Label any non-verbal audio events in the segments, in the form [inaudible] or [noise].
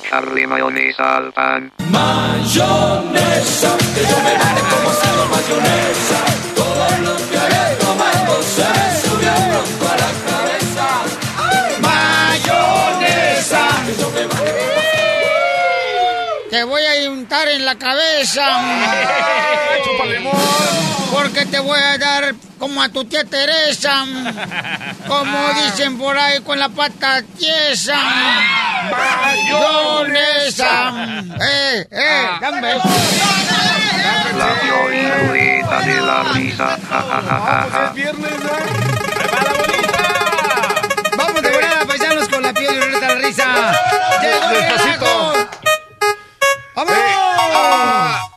echarle mayonesa al pan. Mayonesa, que yo me mate como si no mayonesa. Todo lo que haré tomando se me subió pronto a la cabeza. Mayonesa, que yo me mate Te voy a untar en la cabeza. Porque te voy a dar como a tu tía Teresa. [laughs] Como dicen por ahí con la pata tiesa. Mayonesa. Eh, eh, dame un beso. La violita de la risa. Ja. Vamos de volada, paisanos, con la piel de la risa. ¡Llegó el! ¡Vamos!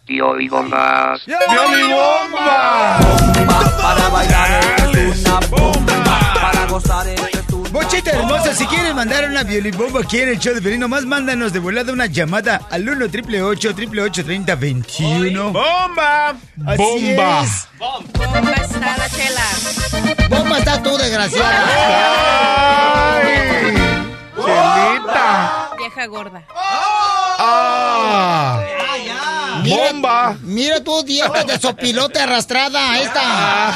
Tío y bombas. Para bailar es una bomba, para gozar es Bochita hermosa, si quieres mandar una violibomba aquí en el show de Pelín, nomás mándanos de volada una llamada al 1 888 30 21 ¡Bomba! Así ¡Bomba! es. ¿Cómo está la chela? Bomba está tú, desgraciada. ¡Ay! ¡Chelita! Vieja gorda. ¡Ah! Mira- ¡Bomba! Mira tú, dieta de sopilote arrastrada, esta.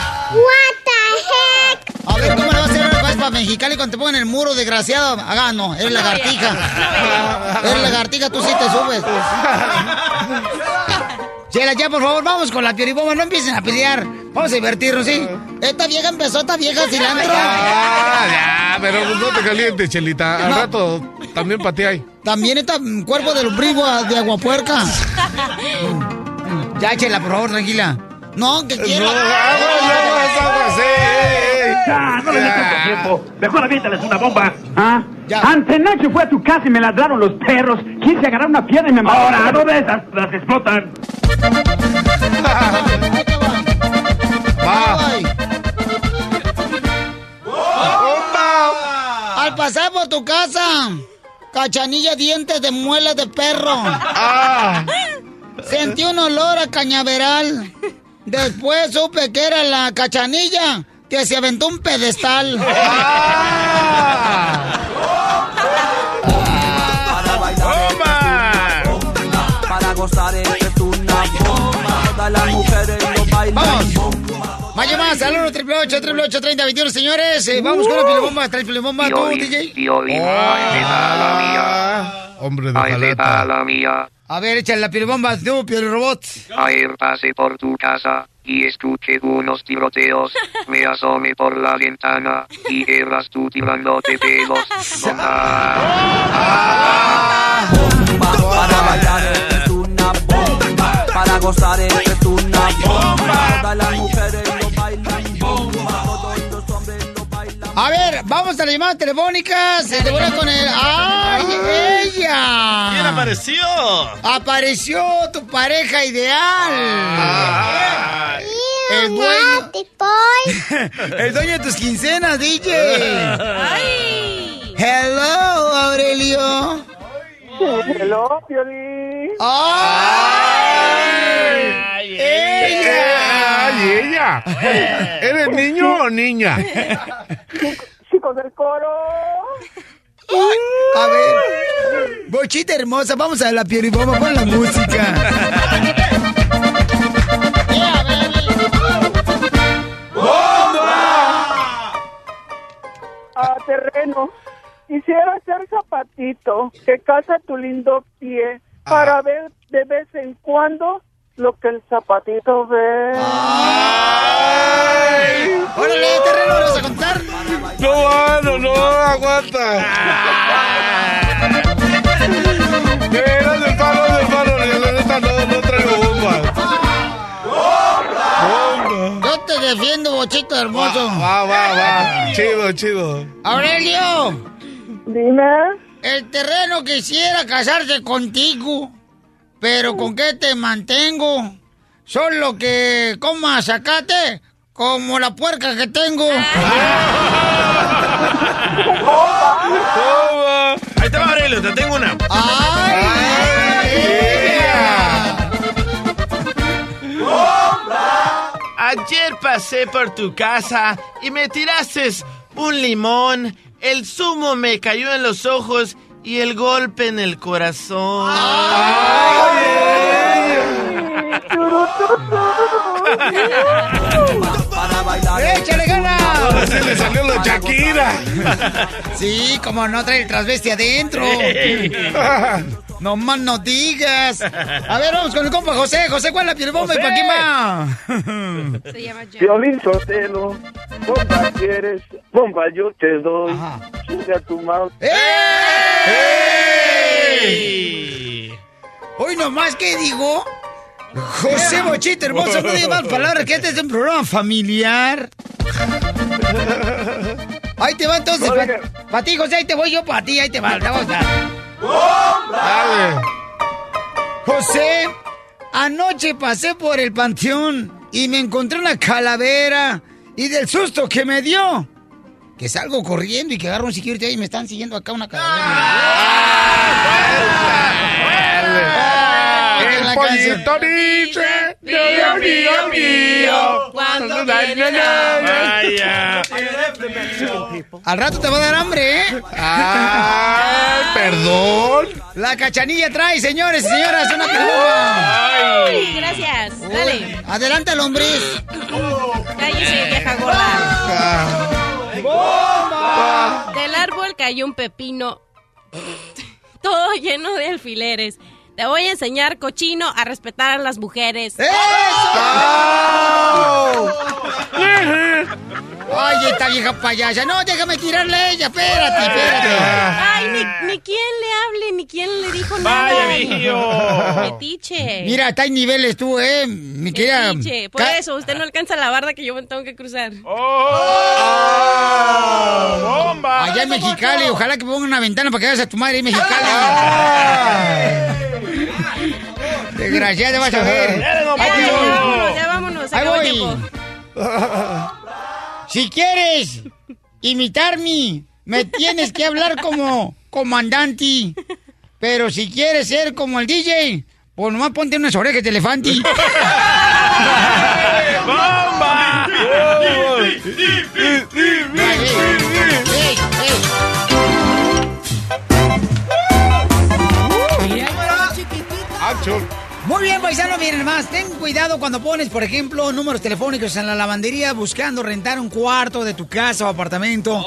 A ver, ¿cómo le vas a hacer para Mexicali cuando te pongan el muro, desgraciado? Ah, no, eres lagartija. Eres lagartija, tú sí te subes. Chela, ya, por favor, vamos con la pioribomba, no empiecen a pelear. Vamos a divertirnos, ¿sí? Esta vieja empezó, esta vieja cilantro. Ah, ya, pero no te calientes, Chelita. Al No. rato también patea ahí. También está mm, cuerpo de lombrigo ah, de aguapuerca. ya, Chela, por favor, tranquila. No, que quiero. No, aguas, aguas, aguas, eh. Ya, no le tanto tiempo. Mejor aviéntales una bomba. ¿Ah? Ya. Fue a tu casa y me ladraron los perros. Quise agarrar una piedra y me mató. Ahora, no de esas, las explotan. [laughs] Al pasar por tu casa, cachanilla dientes de muela de perro. ¡Ah! Sentí un olor a cañaveral. Después supe que era la cachanilla que se aventó un pedestal. ¡Ah! para bailar ¡Bomba! para gozar es una bomba. Todas las mujeres lo bailan Vamos. bomba. Más llamadas al 1 888 30 21 señores. Eh, vamos con la pilibomba. ¿Traes pilibomba tú, Tío y, DJ? tío mía. Ah, Hombre de jalata. la mía. A ver, échale la pilibomba. Tú, robot. Ayer pasé por tu casa y escuché unos tiroteos. [laughs] Me asomé por la ventana y eras tú tirándote pelos. Ah. Para bailar es una bomba, para gozar es una bomba. Todas las mujeres lo bailan bomba, todos los hombres lo bailan A ver, vamos a las llamadas telefónicas. Se te vuelve con el. ¡Ay, ella! ¿Quién apareció? Apareció tu pareja ideal. Ah. El dueño. [laughs] el dueño de tus quincenas, DJ. ¡Ay! Hello, Aurelio. Hello, Piolín. ¡Ay! ¡Ella! ¡Ay, ella! ¿Eres niño o niña? Chicos del coro. A ver, bochita hermosa, vamos a la pioribomba, pon la música. Baby. terreno. Quisiera ser zapatito que casa tu lindo pie para ver de vez en cuando lo que el zapatito ve. ¡Órale, terreno, ¿le vas a contar? No, mano, no, aguanta. Eh, ¿Dónde está, te defiendo, bochito hermoso. Va, va, va. Chido, chido. Aurelio, Dime. el terreno quisiera casarse contigo, pero ¿con qué te mantengo? Solo que coma sacate como la puerca que tengo. Bomba. [laughs] Ahí te va, Aurelio, te tengo una. Ayer pasé por tu casa y me tiraste un limón, el zumo me cayó en los ojos y el golpe en el corazón. ¡Échale ganas! [laughs] Sí le salió la Shakira. Sí, como no trae el transvesti adentro. [laughs] No más no digas. A ver, vamos con el compa José. José, ¿cuál es la piel bomba y para quién va? Se llama Jan. Violín Sotelo, bomba quieres, bomba yo te doy. Chinga a tu madre. ¡Ey! Hoy nomás, ¿qué digo? José Bochito, hermoso, no digas más palabras, que este es un programa familiar. Ahí te va entonces, para ti, José, ahí te voy yo para ti, ahí te va, vamos a. Dale. José, anoche pasé por el panteón y me encontré una calavera y del susto que me dio. Que salgo corriendo y que agarro un security ahí y me están siguiendo acá una calavera. El la pollito dice, mío, mío, mío. Cuando Vaya. Al rato te va a dar hambre, ¿eh? Ay, perdón. La cachanilla trae, señores y señoras, una pelota. Ay, gracias. Dale. Adelante, lombriz. Cállese, vieja gorda. Del árbol cayó un pepino. Todo lleno de alfileres. Te voy a enseñar, cochino, a respetar a las mujeres. Ay, esta vieja payasa. No, déjame tirarle a ella. Espérate, espérate. Ay, ni, ni quién le hable, ni quién le dijo nada. Vaya, viejillo. Metiche. Mira, está en niveles tú, ¿eh? Mi querida. Metiche. Por Ca- eso, usted no alcanza la barda que yo me tengo que cruzar. ¡Oh! ¡Bomba! Allá en Mexicali, ojalá que pongan una ventana para que veas a tu madre en Mexicali. Desgraciada, vas a ver. Ya vámonos, ya vámonos. Ahí voy. tiempo. [laughs] Si quieres imitarme, me tienes que hablar como comandante. Pero si quieres ser como el DJ, pues nomás ponte unas orejas de elefante. [laughs] ¡Bomba! Acho. Muy bien, paisano, miren más. Ten cuidado cuando pones, por ejemplo, números telefónicos en la lavandería buscando rentar un cuarto de tu casa o apartamento.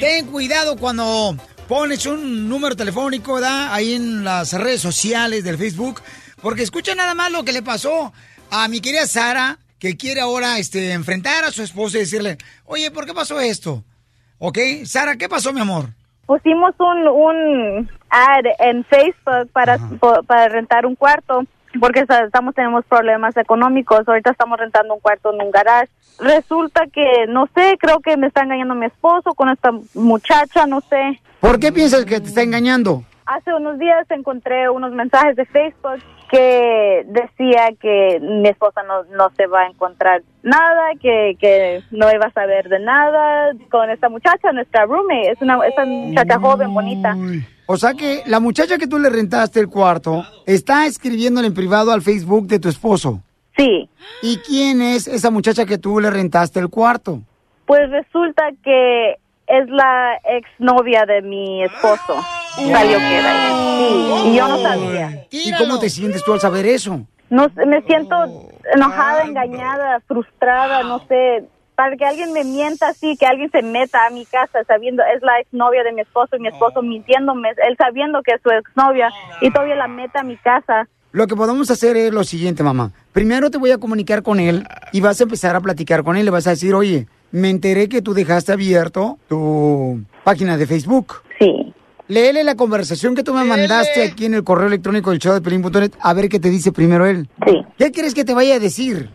Ten cuidado cuando pones un número telefónico, ¿da? Ahí en las redes sociales del Facebook. Porque escucha nada más lo que le pasó a mi querida Sara, que quiere ahora este, enfrentar a su esposa y decirle, oye, ¿por qué pasó esto? ¿Ok? Sara, ¿qué pasó, mi amor? pusimos un, un ad en Facebook para, po- para rentar un cuarto porque estamos tenemos problemas económicos. Ahorita estamos rentando un cuarto en un garage. Resulta que, no sé, creo que me está engañando mi esposo con esta muchacha, no sé. ¿Por qué piensas que te está engañando? Hace unos días encontré unos mensajes de Facebook que decía que mi esposa no, no se va a encontrar nada, que, que no iba a saber de nada con esta muchacha, nuestra roommate. Es una esa muchacha joven, bonita. O sea que la muchacha que tú le rentaste el cuarto está escribiéndole en privado al Facebook de tu esposo. Sí. ¿Y quién es esa muchacha que tú le rentaste el cuarto? Pues resulta que es la exnovia de mi esposo. Salió que era ella. Sí, y yo no sabía. ¿Y cómo te sientes tú al saber eso? No me siento enojada, engañada, frustrada, no sé. Para que alguien me mienta así, que alguien se meta a mi casa sabiendo es la exnovia de mi esposo y mi esposo mintiéndome, él sabiendo que es su exnovia y todavía la meta a mi casa. Lo que podemos hacer es lo siguiente, mamá. Primero te voy a comunicar con él y vas a empezar a platicar con él. Le vas a decir, oye, me enteré que tú dejaste abierto tu página de Facebook. Sí. Léele la conversación que tú me mandaste aquí en el correo electrónico del show de Pelín.net a ver qué te dice primero él. Sí. ¿Qué crees que te vaya a decir?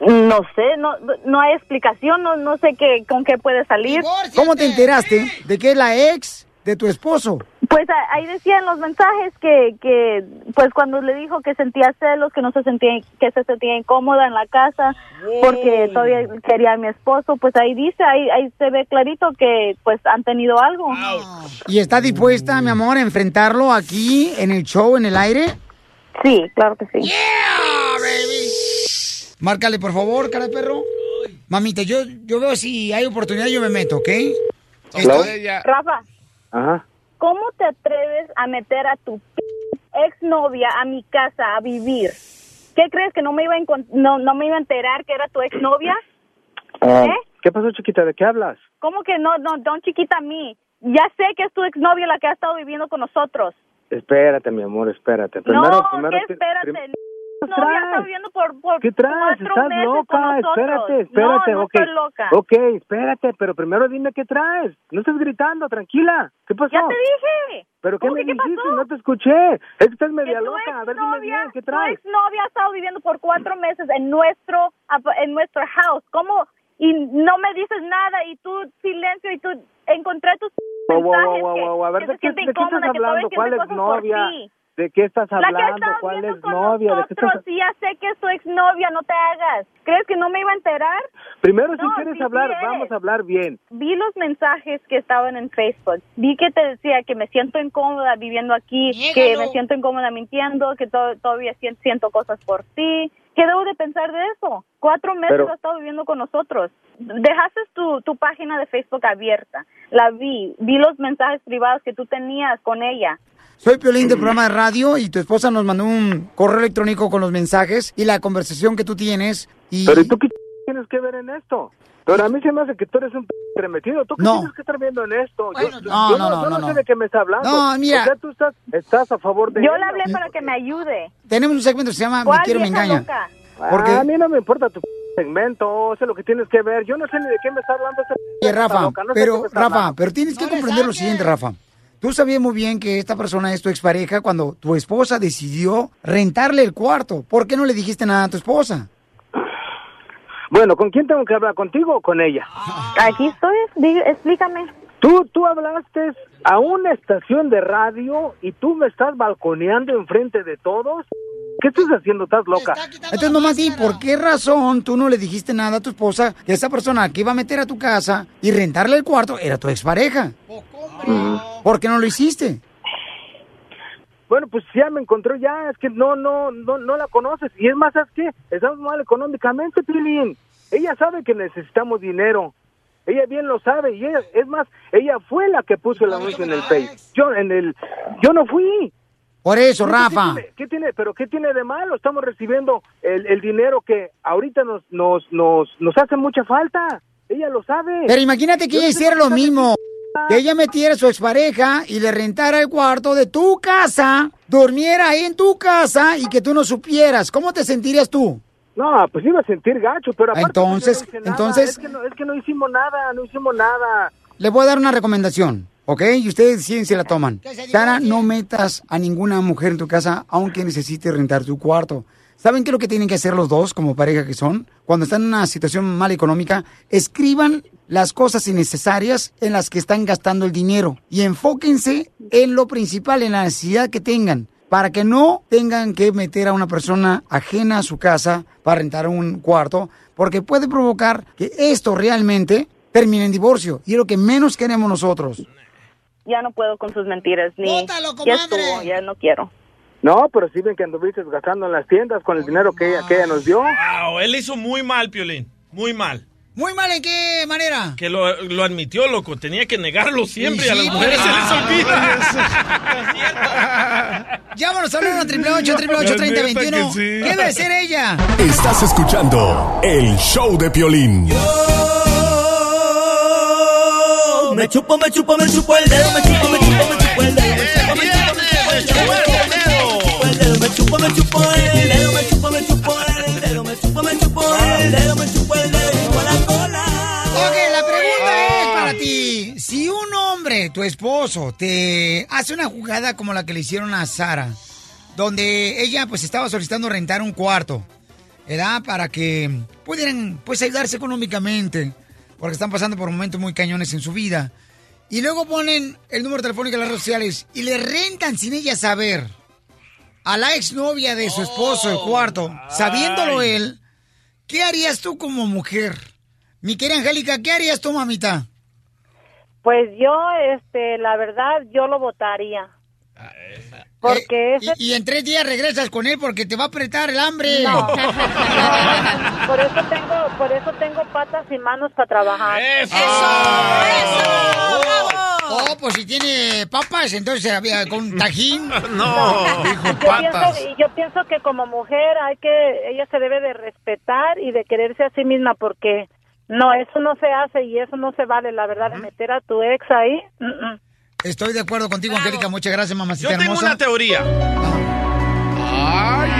No sé, no, no hay explicación, no, no sé qué, con qué puede salir. ¿Cómo te enteraste de que es la ex de tu esposo? Pues ahí decían los mensajes que, que, pues cuando le dijo que sentía celos, que no se sentía, que se sentía incómoda en la casa, porque todavía quería a mi esposo, pues ahí dice, ahí, ahí se ve clarito que pues han tenido algo. ¿Y está dispuesta, mi amor, a enfrentarlo aquí en el show, en el aire? Sí, claro que sí. Márcale, por favor, cara de perro. Mamita, yo, yo veo si hay oportunidad, yo me meto, ¿ok? Rafa, Ajá. ¿cómo te atreves a meter a tu ex novia a mi casa a vivir? ¿Qué crees que no me iba a encon- no, no me iba a enterar que era tu ex novia? Ah, ¿Eh? ¿Qué pasó, chiquita? ¿De qué hablas? ¿Cómo que no, no, don chiquita a mí? Ya sé que es tu exnovia la que ha estado viviendo con nosotros. Espérate, mi amor, espérate. Primero, no, primero ¿qué te- espérate? prim- Tu novia ha estado viviendo por, por ¿Qué traes? ¿Estás meses loca? Espérate, espérate. No, no ok. estoy loca. Ok, espérate, pero primero dime qué traes. No estés gritando, tranquila. ¿Qué pasó? Ya te dije. ¿Pero qué ¿Cómo me que dijiste? pasó? No te escuché. Es que estás media Que tu loca. A ver, dime exnovia- bien, ¿qué Tu traes? exnovia ha estado viviendo por cuatro meses en nuestro en nuestro house. ¿Cómo? Y no me dices nada y tú silencio y tú encontré tus Wow, mensajes wow, wow. A ver, que ¿de se qué, siente de qué estás hablando? ¿Cuál es ¿De qué estás La que hablando? ¿Cuál es novia? ¿De qué nosotros estás y ya sé que es tu exnovia, no te hagas. ¿Crees que no me iba a enterar? Primero, si No, quieres sí hablar, quieres. vamos a hablar bien. Vi los mensajes que estaban en Facebook. Vi que te decía que me siento incómoda viviendo aquí, que me siento incómoda mintiendo, que to- todavía sien- siento cosas por ti. ¿Qué debo de pensar de eso? Cuatro meses Pero- has estado viviendo con nosotros. Dejaste tu, tu página de Facebook abierta. La vi. Vi los mensajes privados que tú tenías con ella. Soy Piolín del programa de radio y tu esposa nos mandó un correo electrónico con los mensajes y la conversación que tú tienes. Y Pero ¿y tú qué tienes que ver en esto? Pero a mí se me hace que tú eres un p remetido. ¿Tú qué No. tienes que estar viendo en esto? Yo- yo, no, yo no, no, yo no, sé no. de qué me está hablando. No, mira. O sea, tú estás, estás a favor de Yo le hablé ¿no? para que me ayude. tenemos un segmento que se llama Me ¿Cuál quiero, me engaña. loca? Porque- Ah, a mí no me importa tu segmento, sé lo que tienes que ver. Yo no sé ni de qué me está hablando esta Oye, Rafa, loca, no sé pero Rafa, hablando. pero tienes que comprender lo siguiente, Rafa. Tú sabías muy bien que esta persona es tu expareja cuando tu esposa decidió rentarle el cuarto. ¿Por qué no le dijiste nada a tu esposa? Bueno, ¿con quién tengo que hablar? ¿Contigo o con ella? Aquí estoy. Diga- explícame. Tú, tú hablaste a una estación de radio y tú me estás balconeando enfrente de todos. ¿Qué estás haciendo? ¿Estás loca? Entonces, nomás di, ¿por qué razón tú no le dijiste nada a tu esposa que esa persona que iba a meter a tu casa y rentarle el cuarto era tu expareja? ¿Por qué no lo hiciste? Bueno, pues ya me encontró ya, es que no, no, no, no la conoces. Y es más, ¿sabes qué? Estamos mal económicamente, Pilín. Ella sabe que necesitamos dinero. Ella bien lo sabe. Y ella, es más, ella fue la que puso el anuncio en el Face. Yo, en el, yo no fui. Por eso, ¿Qué Rafa. tiene- ¿Qué tiene, pero qué tiene de malo? Estamos recibiendo el, el dinero que ahorita nos, nos, nos, nos hace mucha falta. Ella lo sabe. Pero imagínate que Yo ella hiciera lo mismo. Que ella metiera a su expareja y le rentara el cuarto de tu casa, durmiera ahí en tu casa y que tú no supieras. ¿Cómo te sentirías tú? No, pues iba a sentir gacho, pero aparte Entonces, pues, no entonces- es que, no, es que no hicimos nada, no hicimos nada. Le voy a dar una recomendación, ¿ok? Y ustedes deciden si la toman. Sara, no metas a ninguna mujer en tu casa aunque necesite rentar tu cuarto. ¿Saben qué es lo que tienen que hacer los dos como pareja que son? Cuando están en una situación mal económica, escriban las cosas innecesarias en las que están gastando el dinero y enfóquense en lo principal, en la necesidad que tengan, para que no tengan que meter a una persona ajena a su casa para rentar un cuarto, porque puede provocar que esto realmente termine en divorcio y es lo que menos queremos nosotros. Ya no puedo con sus mentiras. Ni. ya estuvo, ya no quiero. No, pero sí ven que anduviste gastando en las tiendas con el dinero que ella, que ella nos dio. Wow, él hizo muy mal, Piolín. Muy mal. ¿Muy mal en qué manera? Que lo, lo admitió, loco. Tenía que negarlo siempre. Y a las sí, mujeres se les ah. olvida. Llámanos al 1 888 3021 sí. ¿Qué debe ser ella? Estás escuchando el show de Piolín. Yo me chupo, me chupo, me chupo el dedo, me chupo, me chupo, me chupo el dedo, me chupo, me chupo, me chupo el dedo, me chupo, me chupo el dedo, me chupo, me chupo el dedo, me chupo, me chupo el dedo, me chupo tu esposo, te hace una jugada como la que le hicieron a Sara, donde ella pues estaba solicitando rentar un cuarto, ¿verdad? Para que pudieran pues ayudarse económicamente, porque están pasando por momentos muy cañones en su vida. Y luego ponen el número telefónico en las redes sociales y le rentan sin ella saber a la exnovia de su esposo el cuarto, sabiéndolo él. ¿Qué harías tú como mujer? Mi querida Angélica, ¿qué harías tú, mamita? Pues yo, este, la verdad, yo lo votaría. Porque Eh, ese... y, y en tres días regresas con él porque te va a apretar el hambre. No. [laughs] por eso tengo, por eso tengo patas y manos para trabajar. ¡Eso! Oh, pues si tiene papas, entonces había con tajín. [laughs] yo Pienso, y yo pienso que como mujer hay que, ella se debe de respetar y de quererse a sí misma porque no, eso no se hace y eso no se vale, la verdad, de meter a tu ex ahí. Estoy de acuerdo contigo, Angélica. Muchas gracias, mamacita Yo tengo hermosa. una teoría. ¡Ay,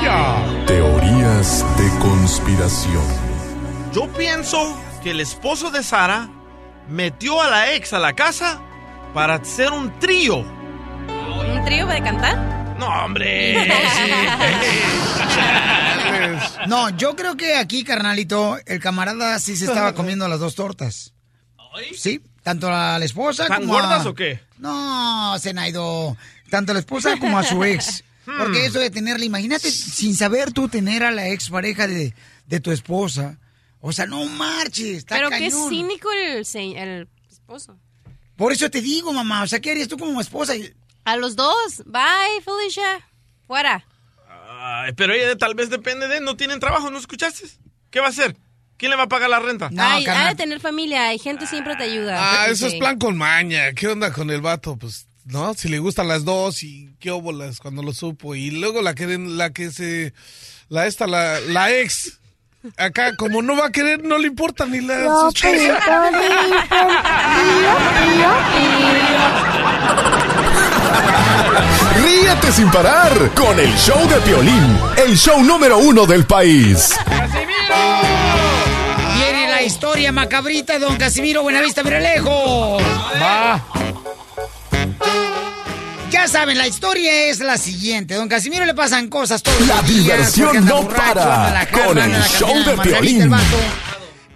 ella! Teorías de conspiración. Yo pienso que el esposo de Sara metió a la ex a la casa para hacer un trío. ¿Un trío de cantar? No, hombre. [laughs] No, yo creo que aquí, carnalito, el camarada sí se estaba comiendo las dos tortas. Sí, tanto a la esposa ¿Están como a... gordas o qué? No, Zenaido. Tanto a la esposa como a su ex. Hmm. Porque eso de tenerla, imagínate, sin saber tú tener a la ex pareja de, de tu esposa. O sea, no marches, está Pero qué cañón. cínico el, el esposo. Por eso te digo, mamá, o sea, ¿qué harías tú como esposa? A los dos. Bye, Felicia. Fuera. Ay, pero ella tal vez depende de. No tienen trabajo, ¿no escuchaste? ¿Qué va a hacer? ¿Quién le va a pagar la renta? Ay, ha de tener familia. Hay gente siempre te ayuda. Ah, eso es plan con maña. ¿Qué onda con el vato? Pues, ¿no? Si le gustan las dos y qué óbolas cuando lo supo. Y luego la que, la que se... La esta, la, la ex. Acá, como no va a querer, no le importa ni la sospecha. Ríete sin parar con el show de Piolín, el show número uno del país. Viene la historia macabrita, don Casimiro Buenavista lejos. Va. Ya saben, la historia es la siguiente. Don Casimiro le pasan cosas todos La los días. diversión no borracho, para la con el la show de vato.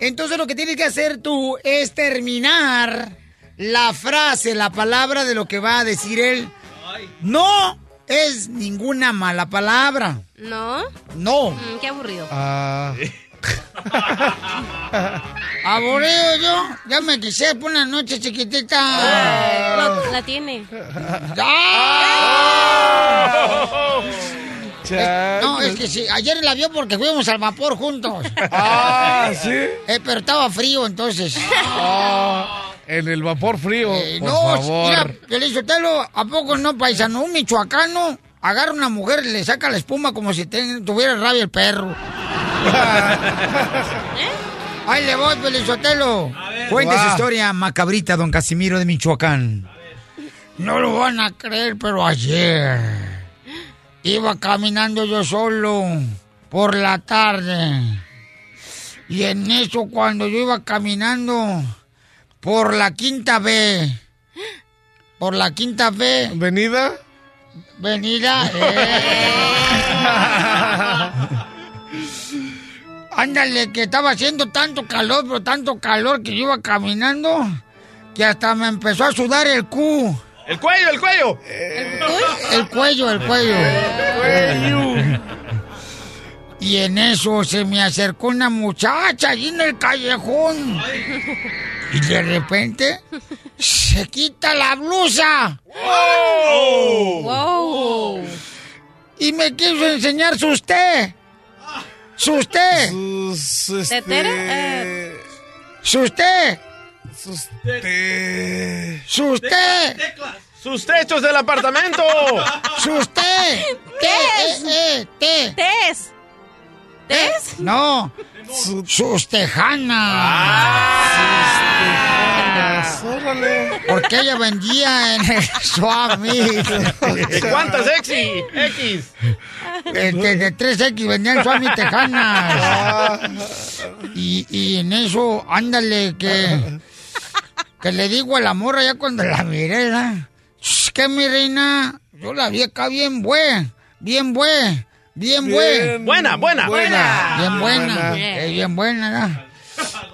Entonces lo que tienes que hacer tú es terminar la frase, la palabra de lo que va a decir él. No es ninguna mala palabra. ¿No? No. Mm, qué aburrido. Ah. [laughs] [laughs] Aburrido yo, ya me quise por una noche chiquitita. La, la tiene. [laughs] Eh, no, es que sí, ayer la vio porque fuimos al vapor juntos. [laughs] Ah, ¿sí? Eh, pero estaba frío entonces. Ah, en el vapor frío, por Eh, no, favor. mira, Pelizotelo, ¿a poco no, paisano? Un michoacano agarra a una mujer y le saca la espuma como si ten- tuviera rabia el perro. [laughs] Ahí le voy, Pelizotelo. Cuenta su historia macabrita, don Casimiro de Michoacán. No lo van a creer, pero ayer iba caminando yo solo por la tarde. Y en eso, cuando yo iba caminando por la quinta B, por la quinta B. ¿Venida? Venida. eh. [laughs] Ándale, que estaba haciendo tanto calor, pero tanto calor que yo iba caminando, que hasta me empezó a sudar el cu. ¡El cuello, el cuello! El cuello, el cuello. Y en eso se me acercó una muchacha allí en el callejón. Y de repente se quita la blusa. ¡Wow! Y me quiso enseñar su té. Sus té. Sus, este, ¿Tetera? Eh. Sus té. sus te- Sus té. ¡Sus techos del apartamento! Sus té. Té. ¿Tés? Eh, eh. ¿Tés? No. Sus tejanas. Órale. Porque ella vendía en el swap meet. ¿De cuántas X? X. Este, de 3X vendían swap meet tejanas. Y, y en eso, ándale, que, que le digo a la morra ya cuando la miré, ¿verdad? "Shh, que mi reina, yo la vi acá bien buena, bien buena, bien buena. Bien Buena, buena. buena. Bien buena, Buena. eh, bien buena, ¿verdad?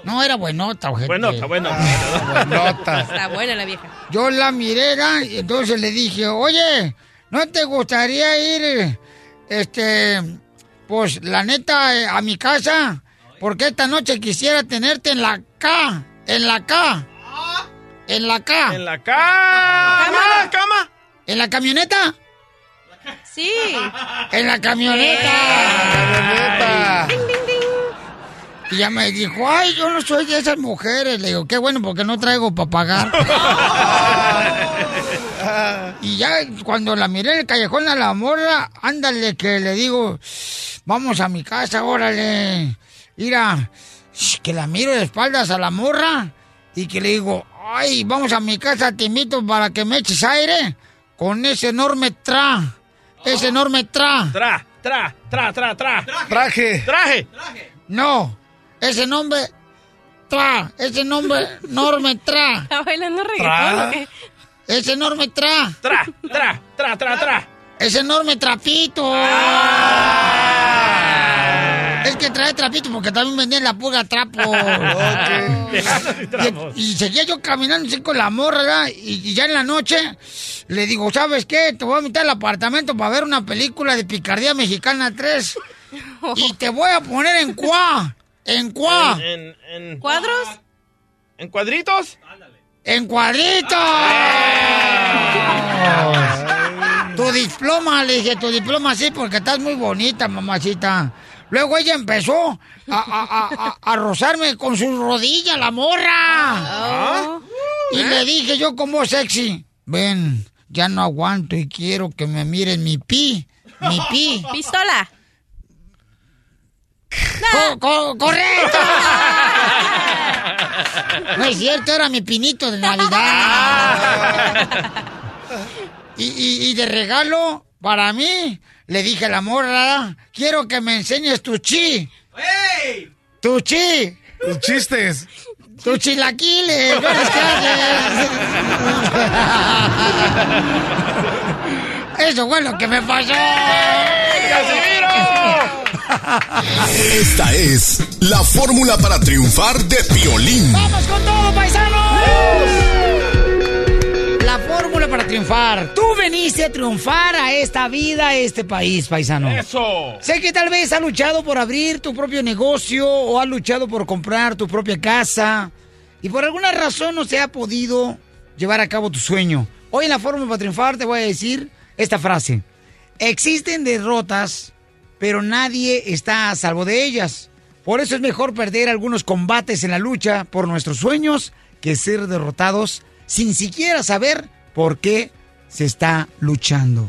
No, era buenota, ojete. Buenota, buena. [laughs] Está buena la vieja. Yo la miré, y entonces le dije, oye, ¿no te gustaría ir, este, pues, la neta, eh, a mi casa? Porque esta noche quisiera tenerte en la K, en la K, en la K. En la cama. cama. ¿En la camioneta? Sí. En la camioneta. Y ya me dijo, ay, yo no soy de esas mujeres. Le digo, qué bueno, porque no traigo para pagar. [laughs] y ya cuando la miré en el callejón a la morra, ándale, que le digo, vamos a mi casa, órale. Mira, que la miro de espaldas a la morra y que le digo, ay, vamos a mi casa, te invito para que me eches aire con ese enorme tra. Ese enorme tra. Tra, tra, tra, tra, tra. Traje. Traje. No, ese nombre tra, ese nombre enorme tra. [laughs] ¿Está bailando reggaetón o qué? Ese enorme tra. Tra, tra, tra, tra, tra. Ese enorme trapito. Es que trae trapito porque también vendían la pulga trapo. Y, y seguía yo caminando así con la morra, ¿verdad? Y, y ya en la noche le digo, ¿sabes qué? Te voy a meter al apartamento para ver una película de Picardía Mexicana 3. [laughs] Y te voy a poner en cuá. En cuá. En, en, en- ¿Cuadros? ¿En cuadritos? En cuadritos. Tu diploma, le dije, tu diploma sí, porque estás muy bonita, mamacita. Luego ella empezó a, a- a- a- a rozarme con sus rodillas, la morra. Y le dije yo con voz sexy, ven, ya no aguanto y quiero que me miren mi pi, mi pi. Pistola. Co- co- ¡Correcto! [laughs] No es cierto, era mi pinito de Navidad. [laughs] Y, y- y de regalo, para mí, le dije a la morra, quiero que me enseñes tu chi. Tu chi. Tus chistes. Tu chilaquiles. buenas tardes. [laughs] Eso fue lo que me pasó. [laughs] Esta es la fórmula para triunfar de Piolín. ¡Vamos con todo, paisanos! La fórmula para triunfar. Tú veniste a triunfar a esta vida, a este país, paisano. Eso. Sé que tal vez has luchado por abrir tu propio negocio o has luchado por comprar tu propia casa y por alguna razón no se ha podido llevar a cabo tu sueño. Hoy en la fórmula para triunfar te voy a decir esta frase. Existen derrotas, pero nadie está a salvo de ellas. Por eso es mejor perder algunos combates en la lucha por nuestros sueños que ser derrotados sin siquiera saber por qué se está luchando.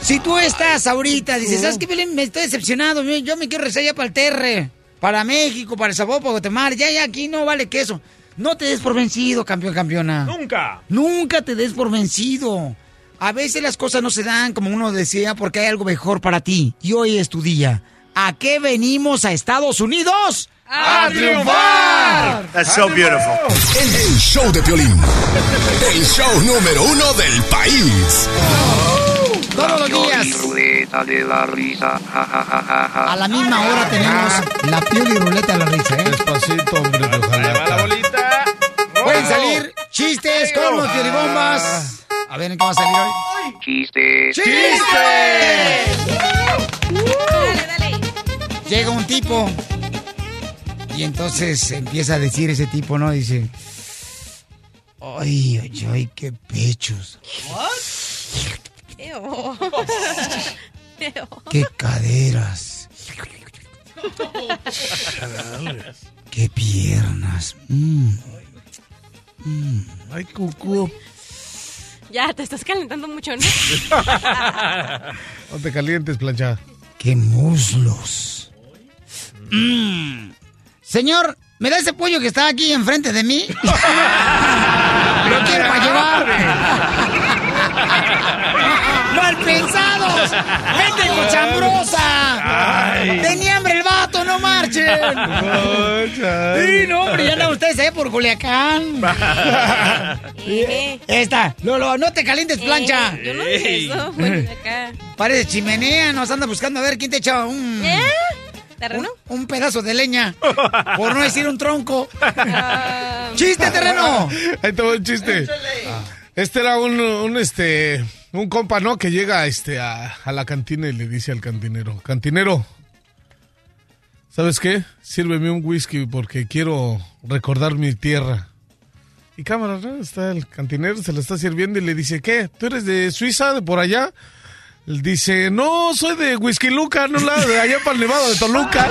Si tú estás ahorita, dices, ¿sabes qué? Me estoy decepcionado. Yo me quiero regresar ya para el Terre, para México, para El Sabor, para Guatemala. Ya, ya, aquí no vale queso. No te des por vencido, campeón, campeona. Nunca. Nunca te des por vencido. A veces las cosas no se dan como uno desea porque hay algo mejor para ti. Y hoy es tu día. ¿A qué venimos a Estados Unidos? ¡A triunfar! That's so beautiful. El, el show de Piolín. El show número uno del país. Todos los días. De la risa. Ja, ja, ja, ja, ja. A la misma hora tenemos la piel y ruleta de la risa, ¿eh? Despacito, hombre, ojalá. Pueden salir chistes con los piolibombas. A ver, ¿en qué va a salir hoy? Chistes. Llega un tipo y entonces empieza a decir ese tipo, ¿no? Dice, ay, ay, ay, qué pechos, qué caderas, qué piernas. Mm. Mm. Ay, cucú. Ya, te estás calentando mucho, ¿no? [laughs] No te calientes, plancha. ¡Qué muslos! Mm. Señor, ¿Me da ese pollo que está aquí enfrente de mí? [laughs] Lo quiero para llevar. [laughs] ¡Mal pensados! ¡Gente cochambrosa! ¡Tenía hambre no marchen! [laughs] Sí, no, hombre, ya andan ustedes, ¿eh? Por Culiacán. [laughs] Esta, Lolo, no te calientes, plancha. Eh, yo no dije eso. Acá. [laughs] Parece chimenea, nos anda buscando a ver quién te echa un... ¿Eh? ¿Terreno? Un, un pedazo de leña. Por no decir un tronco. ¡Chiste, terreno! Ahí te un chiste. Este era un, un, este un compa, ¿no? Que llega este a, a la cantina y le dice al cantinero, cantinero, ¿sabes qué? Sírveme un whisky porque quiero recordar mi tierra. Y cámara, ¿no? Está el cantinero, se le está sirviendo y le dice, ¿qué? ¿Tú eres de Suiza, de por allá? Él dice, no, soy de Whisky Luca, no la de allá para el Nevado de Toluca. [laughs]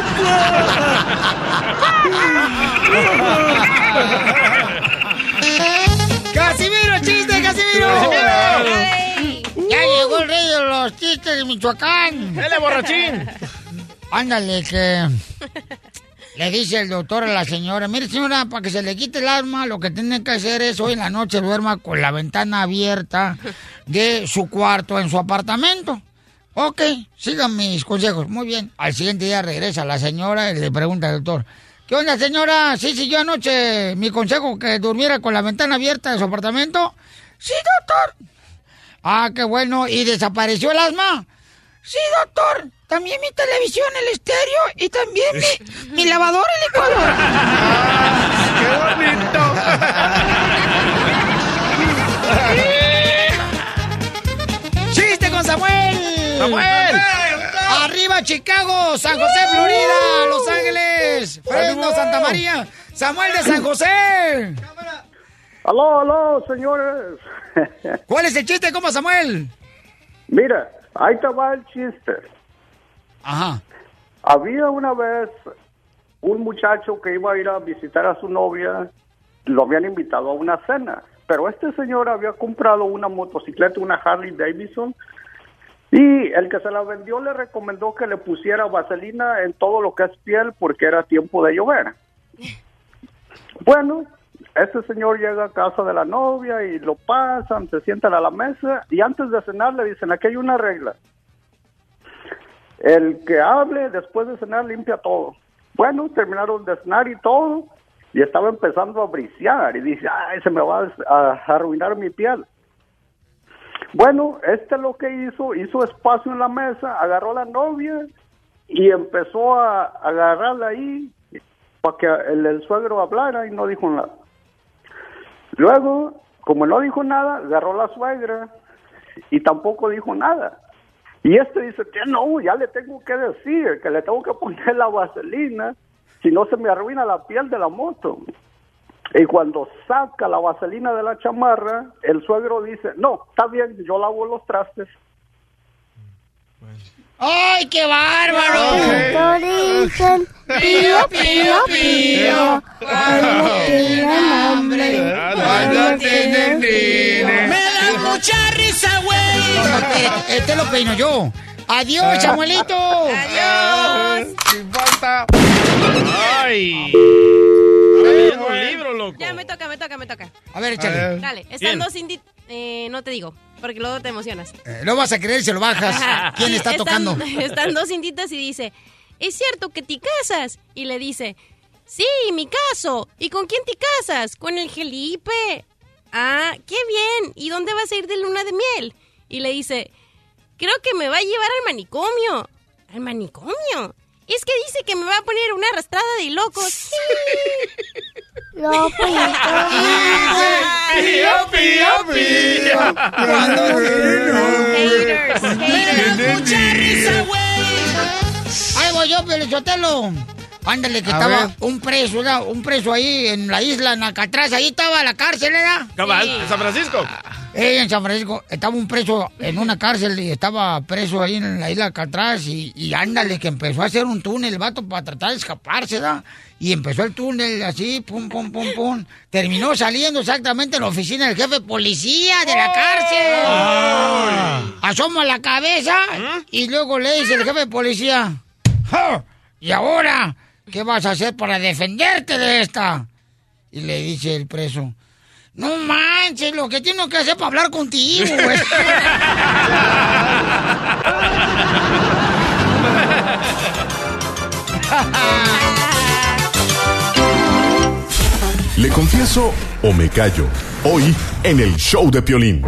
¡Casimiro, chiste, Casimiro! ¡Casimiro! Ya llegó el rey de los chistes de Michoacán. ¡Dale, borrachín! Ándale, que le dice el doctor a la señora, mire señora, para que se le quite el asma, lo que tiene que hacer es hoy en la noche duerma con la ventana abierta de su cuarto en su apartamento. Ok, sigan mis consejos. Muy bien. Al siguiente día regresa la señora y le pregunta al doctor, ¿qué onda señora? Sí, sí, yo anoche mi consejo que durmiera con la ventana abierta de su apartamento. Sí, doctor. Ah, qué bueno. ¿Y desapareció el asma? Sí, doctor. También mi televisión, el estéreo y también mi, mi lavadora y licuadora. [laughs] ¡Qué ¡Chiste con Samuel! ¡Samuel! ¡Arriba Chicago! ¡San José, Florida! ¡Los Ángeles! ¡Fresno, Santa María! ¡Samuel de San José! Aló, aló, señores. ¿Cuál es el chiste, como Samuel? Mira, ahí te va el chiste. Ajá. Había una vez un muchacho que iba a ir a visitar a su novia, lo habían invitado a una cena, pero este señor había comprado una motocicleta, una Harley Davidson, y el que se la vendió le recomendó que le pusiera vaselina en todo lo que es piel porque era tiempo de llover. [laughs] Bueno, este señor llega a casa de la novia y lo pasan, se sientan a la mesa y antes de cenar le dicen, aquí hay una regla. El que hable después de cenar limpia todo. Bueno, terminaron de cenar y todo y estaba empezando a briciar y dice, ay, se me va a, arruinar mi piel. Bueno, este lo que hizo, hizo espacio en la mesa, agarró a la novia y empezó a agarrarla ahí para que el, el suegro hablara y no dijo nada. Luego, como no dijo nada, agarró la suegra y tampoco dijo nada. Y este dice que no, ya le tengo que decir que le tengo que poner la vaselina, si no se me arruina la piel de la moto. Y cuando saca la vaselina de la chamarra, el suegro dice, no, está bien, yo lavo los trastes. ¡Ay, qué bárbaro! dicen pío, pío, pío. Cuando tienen hambre, cuando tienen ¡Me da mucha risa, güey! Este, este lo peino yo. ¡Adiós, Samuelito! ¡Adiós! Sin falta. ¡Ay! un libro, loco. Ya, me toca, me toca, me toca. A ver, échale. Dale, están dos indi... Eh, no te digo, porque luego te emocionas. Eh, no vas a creer si lo bajas. Ajá. ¿Quién está Están- tocando? [laughs] Están dos inditas y dice, ¿es cierto que te casas? Y le dice, sí, mi caso. ¿Y con quién te casas? Con el Felipe. Ah, qué bien. ¿Y dónde vas a ir de luna de miel? Y le dice, creo que me va a llevar al manicomio. ¿Al manicomio? Es que dice que me va a poner una arrastrada de locos. [laughs] Sí. ¡Pío, pío, pío! Cuando Haters, haters. ¡Me da mucha risa, güey! Ahí voy yo, Pelichotelo. Ándale, que A estaba ver. un preso, ¿verdad? un preso ahí en la isla, en Alcatraz. Ahí estaba la cárcel, ¿verdad? Cabal, Sí. en San Francisco. Eh, en San Francisco estaba un preso en una cárcel y estaba preso ahí en la isla de Alcatraz y, y ándale que empezó a hacer un túnel el vato para tratar de escaparse, ¿da? Y empezó el túnel así, pum, pum, pum, pum. Terminó saliendo exactamente en la oficina del jefe de policía de la cárcel. Asoma la cabeza y luego le dice el jefe de policía, "Ja, y ahora, ¿qué vas a hacer para defenderte de esta? Y le dice el preso, no manches, lo que tengo que hacer para hablar contigo, güey. [laughs] ¿Le confieso o me callo? Hoy en el show de Piolín.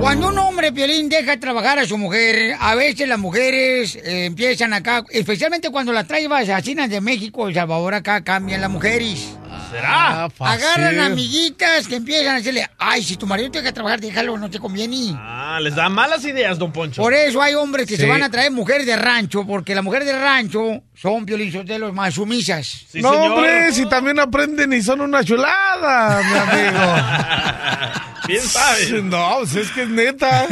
Cuando un hombre, Piolín, deja de trabajar a su mujer, a veces las mujeres eh, empiezan acá, especialmente cuando las traen asesinas de México, El Salvador, acá cambian las mujeres. ¿Será? Agarran amiguitas que empiezan a decirle, ay, si tu marido te deja trabajar, déjalo, no te conviene. Ah, les da malas ideas, don Poncho. Por eso hay hombres que Sí. se van a traer mujeres de rancho, porque las mujeres de rancho son de los más sumisas. no, hombre, si también aprenden y son una chulada, mi amigo. [laughs] Bien sabes. [laughs] No, pues es que es neta.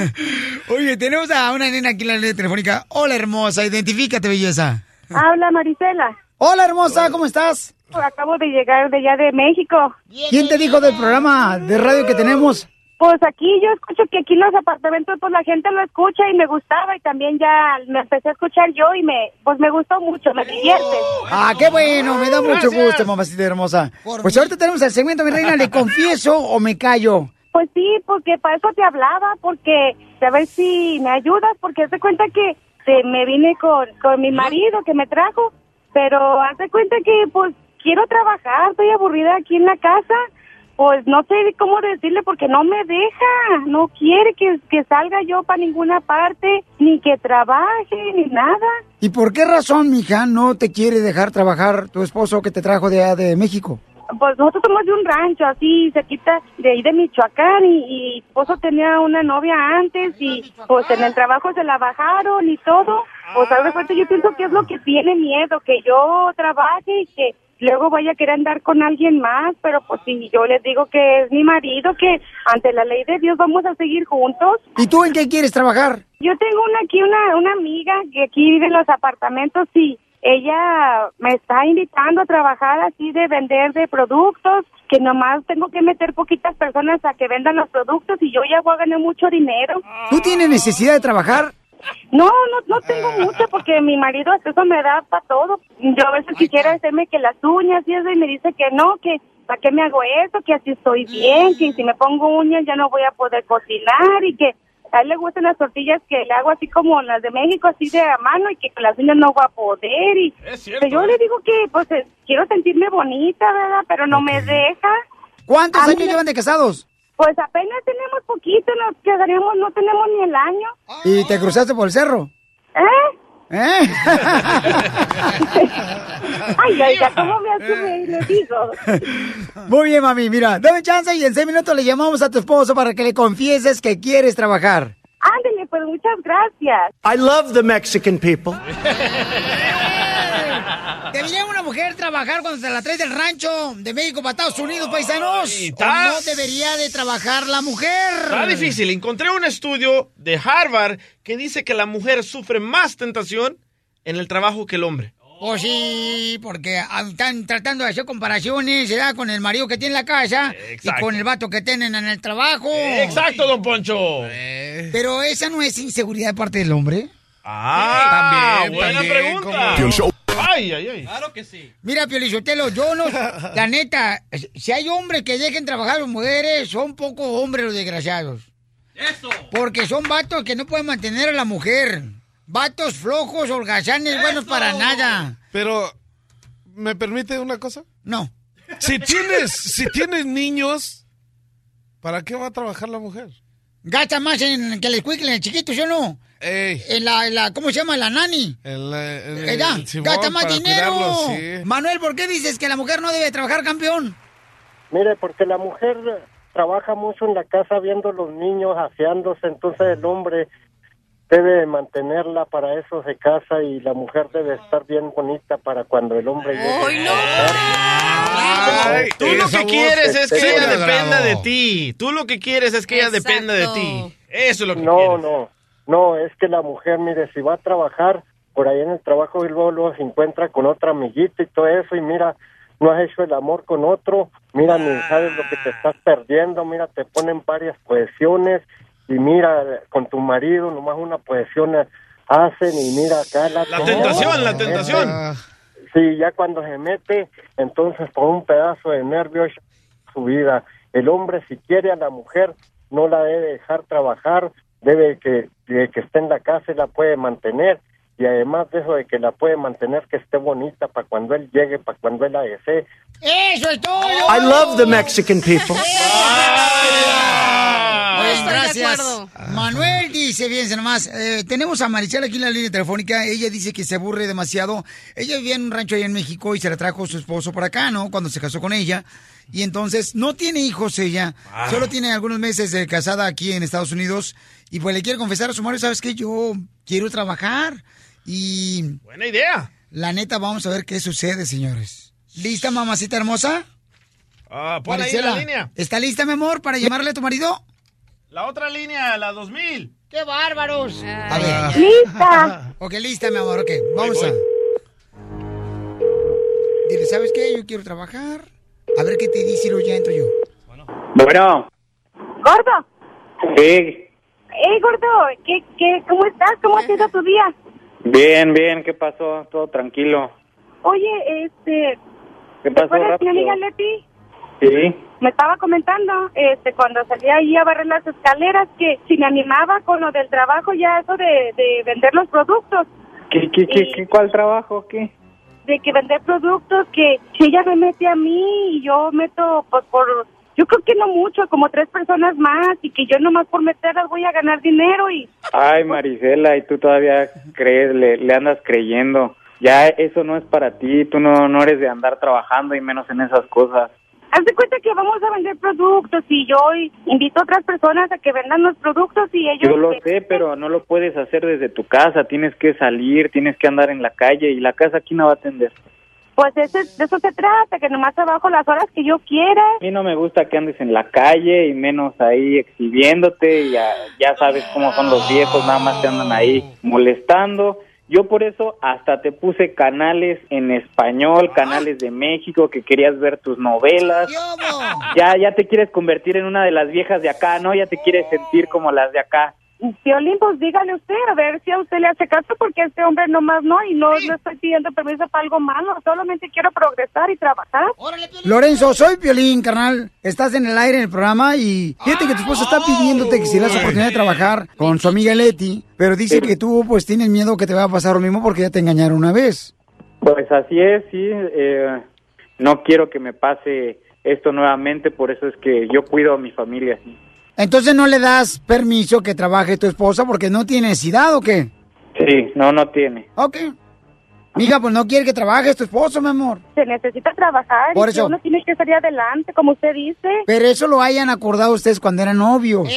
Oye, tenemos a una nena aquí en la línea telefónica. Hola, hermosa, identifícate, belleza. Habla Marisela. Hola, hermosa, ¿cómo estás? Acabo de llegar de allá de México. ¿Quién te dijo del programa de radio que tenemos? Pues aquí yo escucho que aquí en los apartamentos pues la gente lo escucha y me gustaba y también ya me empecé a escuchar yo y me pues me gustó mucho, me divierte. Ah, qué bueno, me da mucho gusto, mamacita hermosa. Pues ahorita tenemos el segmento, mi reina, ¿le confieso o me callo? Pues sí, porque para eso te hablaba, porque a ver si me ayudas, porque haz de cuenta que eh, me vine con, con mi marido que me trajo, pero haz de cuenta que pues quiero trabajar, estoy aburrida aquí en la casa, pues no sé cómo decirle porque no me deja, no quiere que, que salga yo para ninguna parte, ni que trabaje, ni nada. ¿Y por qué razón, mija, no te quiere dejar trabajar tu esposo que te trajo de, allá de México? Pues nosotros somos de un rancho así cerquita de ahí de Michoacán y, y mi esposo tenía una novia antes y pues en el trabajo se la bajaron y todo. Pues a cuenta yo pienso que es lo que tiene miedo, que yo trabaje y que luego vaya a querer andar con alguien más, pero pues si yo les digo que es mi marido, que ante la ley de Dios vamos a seguir juntos. ¿Y tú en qué quieres trabajar? Yo tengo una aquí una una amiga que aquí vive en los apartamentos y ella me está invitando a trabajar así de vender de productos que nomás tengo que meter poquitas personas a que vendan los productos y yo ya voy a ganar mucho dinero. ¿Tú tienes necesidad de trabajar? No, no, no tengo mucho porque mi marido eso me da para todo. Yo a veces quisiera hacerme que las uñas y eso y me dice que no, que ¿para qué me hago eso? Que así estoy bien, que si me pongo uñas ya no voy a poder cocinar y que a él le gustan las tortillas que le hago así como las de México, así de a mano y que con las uñas no voy a poder. Y cierto, yo le digo que pues eh, quiero sentirme bonita, ¿verdad? Pero no me deja. ¿Cuántos A años llevan de casados? Pues apenas tenemos poquito, nos quedaríamos, no tenemos ni el año. ¿Y te cruzaste por el cerro? ¿Eh? ¿Eh? Ay, oiga, ¿cómo me [laughs] hace reír? Le digo. Muy bien, mami. Mira, dame chance y en seis minutos le llamamos a tu esposo para que le confieses que quieres trabajar. Ándele, pues muchas gracias. I love the Mexican people. [laughs] ¿Debería una mujer trabajar cuando se la trae del rancho de México para Estados Unidos, paisanos? ¿O no debería de trabajar la mujer? Está difícil. Encontré un estudio de Harvard que dice que la mujer sufre más tentación en el trabajo que el hombre. Pues sí, porque están tratando de hacer comparaciones, ¿verdad? Con el marido que tiene en la casa Exacto. y con el vato que tienen en el trabajo. Exacto, don Poncho. Pero esa no es inseguridad de parte del hombre. Ah, también, buena también, pregunta. Show. Ay, ay, ay. Claro que sí. Mira, Piolizotelo, yo no, [laughs] la neta, si hay hombres que dejen trabajar a las mujeres, son pocos hombres los desgraciados. Eso. Porque son vatos que no pueden mantener a la mujer. Vatos flojos, holgazanes, buenos para nada. Pero, ¿me permite una cosa? No. Si tienes, si tienes niños, ¿para qué va a trabajar la mujer? Gasta más en que les cuiquen el chiquito, ¿sí o no? En la, en la, ¿cómo se llama? La nani. El, el- Ella, el gasta más dinero. sí. Manuel, ¿por qué dices que la mujer no debe trabajar, campeón? Mire, porque la mujer trabaja mucho en la casa viendo los niños aseándose, entonces el hombre debe mantenerla para eso se casa y la mujer debe estar bien bonita para cuando el hombre llegue. Ay, Tú lo que quieres es que ella dependa de ti. Tú lo que quieres es que ella dependa de ti. Eso es lo que no, quieres. no, no, es que la mujer, mire, si va a trabajar por ahí en el trabajo y luego, luego se encuentra con otra amiguita y todo eso y mira, no has hecho el amor con otro, mira, ni sabes lo que te estás perdiendo, mira, te ponen varias cohesiones y mira, con tu marido nomás una cohesión hacen y mira acá la... La tentación, la tentación. Sí, Sí, ya cuando se mete, entonces por un pedazo de nervio su vida. El hombre si quiere a la mujer no la debe dejar trabajar, debe que, de que esté en la casa y la puede mantener y además de eso de que la puede mantener que esté bonita para cuando él llegue, para cuando él la desee. ¡Eso es todo! I love the Mexican people. Estoy de gracias. Manuel dice, fíjense nomás, eh, tenemos a Marichel aquí en la línea telefónica, ella dice que se aburre demasiado. Ella vivía en un rancho allá en México y se la trajo su esposo por acá, ¿no? Cuando se casó con ella. Y entonces no tiene hijos ella, Ah. solo tiene algunos meses de casada aquí en Estados Unidos. Y pues le quiere confesar a su marido, ¿sabes qué? Yo quiero trabajar. Y Buena idea. la neta, vamos a ver qué sucede, señores. ¿Lista, mamacita hermosa? Ah, pon ahí la línea. ¿está lista, mi amor, para llamarle a tu marido? La otra línea, la 2000. ¡Qué bárbaros! A Ah. ver. ¡Lista! [laughs] Ok, lista, mi amor. Ok, vamos a. Dile, ¿sabes qué? Yo quiero trabajar. A ver qué te dice y luego ya entro yo. Bueno, Gordo, sí, hey gordo, ¿qué, qué, ¿cómo estás? ¿Cómo ha sido tu día? bien, bien, ¿qué pasó? Todo tranquilo. Oye, este, ¿Qué ¿te pasó acuerdas mi amiga Leti? Sí, Me estaba comentando, este, cuando salía ahí a barrer las escaleras, que si me animaba con lo del trabajo ya eso de, de vender los productos, ¿Qué, qué, qué, qué, cuál trabajo? ¿Qué? de que vender productos, que si ella me mete a mí y yo meto, pues por, yo creo que no mucho, como tres personas más, y que yo nomás por meterlas voy a ganar dinero y Ay, Marisela, y tú todavía crees, le, le andas creyendo. Ya eso no es para ti, tú no, no eres de andar trabajando y menos en esas cosas. Haz de cuenta que vamos a vender productos y yo invito a otras personas a que vendan los productos y ellos... Yo lo sé, pero no lo puedes hacer desde tu casa, tienes que salir, tienes que andar en la calle y la casa aquí no va a atender. Pues ese- de eso se trata, que nomás trabajo las horas que yo quiera. A mí no me gusta que andes en la calle y menos ahí exhibiéndote, y ya, ya sabes cómo son los viejos, nada más te andan ahí molestando. Yo por eso hasta te puse canales en español, canales de México, que querías ver tus novelas. Ya, ya te quieres convertir en una de las viejas de acá, ¿no? Ya te quieres sentir como las de acá. Piolín, pues dígale usted, a ver si a usted le hace caso, porque este hombre nomás no, y no le estoy pidiendo permiso para algo malo, solamente quiero progresar y trabajar. Lorenzo, soy Piolín, carnal. Estás en el aire en el programa y fíjate que tu esposa está pidiéndote que si le das oportunidad de trabajar con su amiga Leti, pero dice que tú pues tienes miedo que te vaya a pasar lo mismo porque ya te engañaron una vez. Pues así es, sí. eh, no quiero que me pase esto nuevamente, por eso es que yo cuido a mi familia. sí. Entonces no le das permiso que trabaje tu esposa porque no tiene necesidad o qué? Sí, no, no tiene. Ok. Mija, pues no quiere que trabajes tu esposo, mi amor. Se necesita trabajar Por eso. uno tiene que salir adelante, como usted dice. Pero eso lo hayan acordado ustedes cuando eran novios.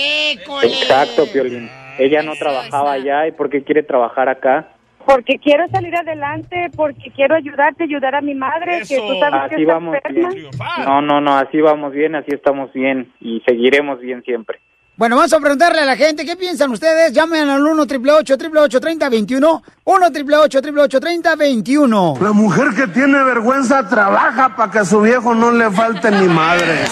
Exacto, Piolín. Ella no trabajaba allá y porque quiere trabajar acá. Porque quiero salir adelante, porque quiero ayudarte, ayudar a mi madre, que tú sabes que Así está vamos enferma. bien. No, no, no, así vamos bien, así estamos bien y seguiremos bien siempre. Bueno, vamos a preguntarle a la gente, ¿qué piensan ustedes? Llamen al 1 888 3021 1 888 3021 La mujer que tiene vergüenza trabaja para que a su viejo no le falte ni madre.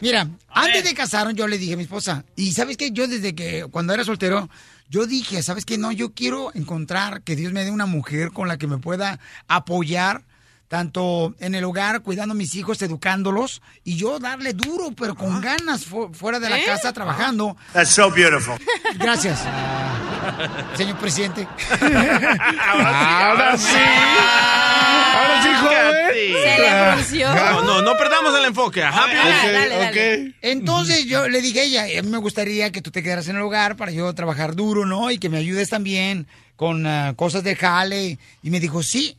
Mira, antes de casarnos yo le dije a mi esposa, y sabes que yo desde que cuando era soltero, yo dije, sabes que no, yo quiero encontrar que Dios me dé una mujer con la que me pueda apoyar, tanto en el hogar, cuidando a mis hijos, educándolos, y yo darle duro, pero con ganas fu- fuera de la ¿Eh? casa trabajando. That's so beautiful. [laughs] Gracias, señor presidente. [laughs] Ahora sí. Ahora sí, joven. Se le frunció. No, no, no perdamos el enfoque. Ajá, Piolín. Entonces yo le dije a ella, a mí me gustaría que tú te quedaras en el hogar para yo trabajar duro, ¿no? Y que me ayudes también con ah, cosas de jale. Y me dijo, sí.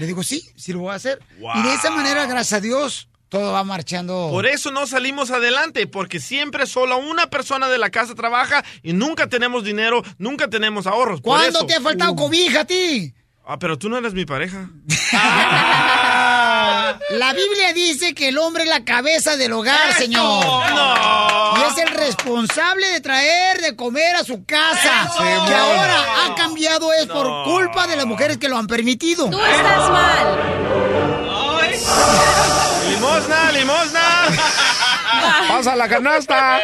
Le digo, sí, sí lo voy a hacer. Y de esa manera, gracias a Dios, todo va marchando. Por eso no salimos adelante, porque siempre solo una persona de la casa trabaja y nunca tenemos dinero, nunca tenemos ahorros. ¿Cuándo te ha faltado cobija a ti? Ah, pero tú no eres mi pareja. [laughs] La Biblia dice que el hombre es la cabeza del hogar, señor. Y es el responsable de traer de comer a su casa. Eso. Que ahora ha cambiado es por culpa de las mujeres que lo han permitido. Tú estás mal. ¡Limosna, limosna! ¡Pasa la canasta!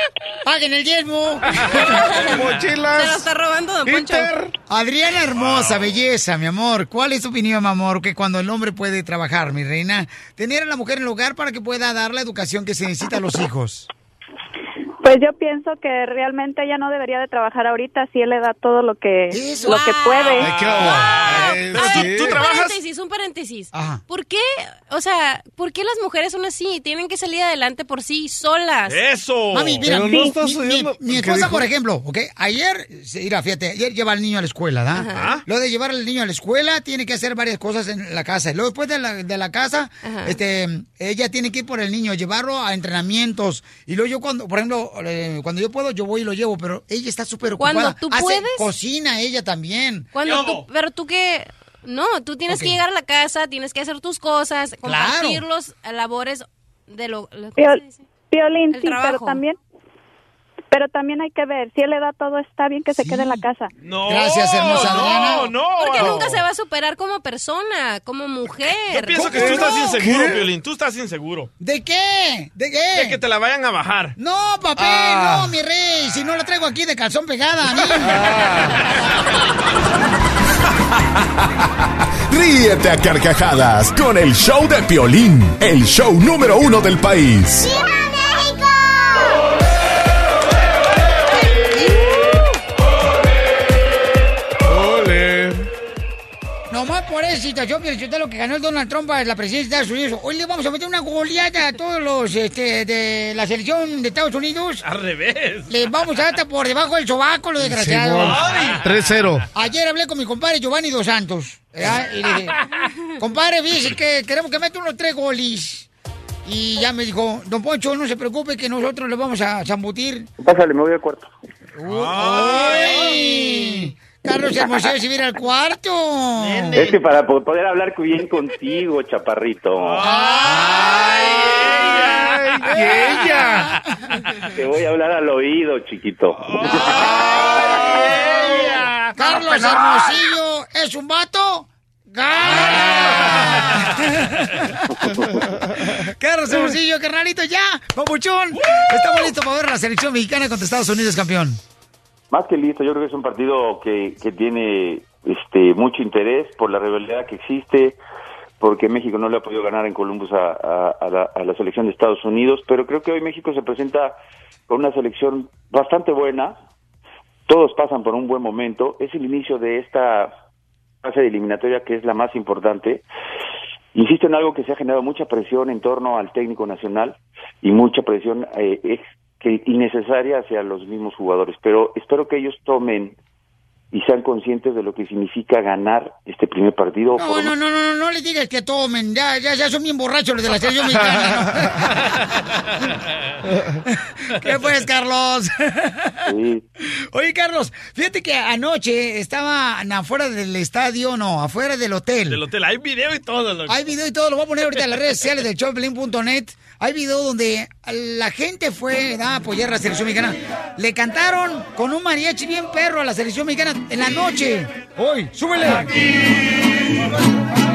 Paguen el diezmo. [laughs] Mochilas. Se lo está robando, don Poncho. Adriana hermosa, belleza, mi amor. ¿Cuál es tu opinión, mi amor? Que cuando el hombre puede trabajar, mi reina, tener a la mujer en el hogar para que pueda dar la educación que se necesita a los hijos. Pues yo pienso que realmente ella no debería de trabajar ahorita si él le da todo lo que lo que puede. A Eh, ver, sí. un ¿Tú trabajas? paréntesis, un paréntesis. ¿Por qué, o sea, por qué las mujeres son así? Tienen que salir adelante por sí solas. Mami, mira, Pero no mi, estás mi- mi- esposa, dijo- por ejemplo, ¿ok? Ayer, mira, fíjate, ayer lleva al niño a la escuela, ¿da? Ajá. Luego de llevar al niño a la escuela, tiene que hacer varias cosas en la casa. Y luego después de la, de la casa, Ajá. este, ella tiene que ir por el niño, llevarlo a entrenamientos. Y luego yo cuando, por ejemplo, eh, cuando yo puedo, yo voy y lo llevo, pero ella está súper ocupada. Cuando tú Hace- puedes. Cocina ella también. Cuando tú, pero tú que no, tú tienes que llegar a la casa, tienes que hacer tus cosas, compartir los labores de lo, lo- ¿cómo Piol- se dice? Piolín, El sí, pero también pero también hay que ver, si él le da todo está bien que se quede en la casa. No. Gracias, hermosa Adriana. no. Porque nunca se va a superar como persona, como mujer. Yo pienso que ¿Cómo tú estás no? inseguro, ¿Qué? Violín. Tú estás inseguro. ¿De qué? ¿De qué? De que te la vayan a bajar. No, papel, Ah. no, mi rey. Si no la traigo aquí de calzón pegada a mí. [laughs] Ríete a carcajadas con el show de Piolín, el show número uno del país. Esa situación que lo que ganó el Donald Trump para la presidencia de Estados Unidos. Hoy le vamos a meter una goleada a todos los este, de la selección de Estados Unidos. Al revés. Les vamos a dar hasta por debajo del sobaco, los desgraciados. Simón. 3-0. Ayer hablé con mi compadre Giovanni Dos Santos. ¿verdad? Y le dije, [laughs] compadre, fíjese que queremos que meta unos tres goles. Y ya me dijo, don Poncho, no se preocupe que nosotros le vamos a zambutir. Pásale, me voy al cuarto. ¡Ay! Carlos Hermosillo se viene al cuarto. Es que para po- poder hablar bien contigo, chaparrito. ella! Te voy a hablar al oído, chiquito. Carlos Hermosillo es un vato. ¡Gana! Carlos Hermosillo, carnalito, ya, papuchón. Estamos listos para ver la selección mexicana contra Estados Unidos, campeón. Más que listo, yo creo que es un partido que, que tiene este mucho interés por la rivalidad que existe, porque México no le ha podido ganar en Columbus a, a- a la, a la selección de Estados Unidos, pero creo que hoy México se presenta con una selección bastante buena, todos pasan por un buen momento, es el inicio de esta fase de eliminatoria que es la más importante. Insisto en algo que se ha generado mucha presión en torno al técnico nacional y mucha presión eh, que innecesaria hacia los mismos jugadores, pero espero que ellos tomen y sean conscientes de lo que significa ganar este primer partido. No, no, no, no, no, no le digas que tomen. Ya, ya, ya son bien borrachos los de la selección mexicana. [laughs] ¿Qué pues, Carlos? Oye, Carlos, fíjate que anoche estaban afuera del estadio, no, afuera del hotel. Del hotel. Hay video y todo. Hay video y todo, lo voy a poner ahorita en las redes sociales del showpelín.net. Hay video donde la gente fue a apoyar a la selección mexicana. Le cantaron con un mariachi bien perro a la selección mexicana en la noche. Hoy, súbele.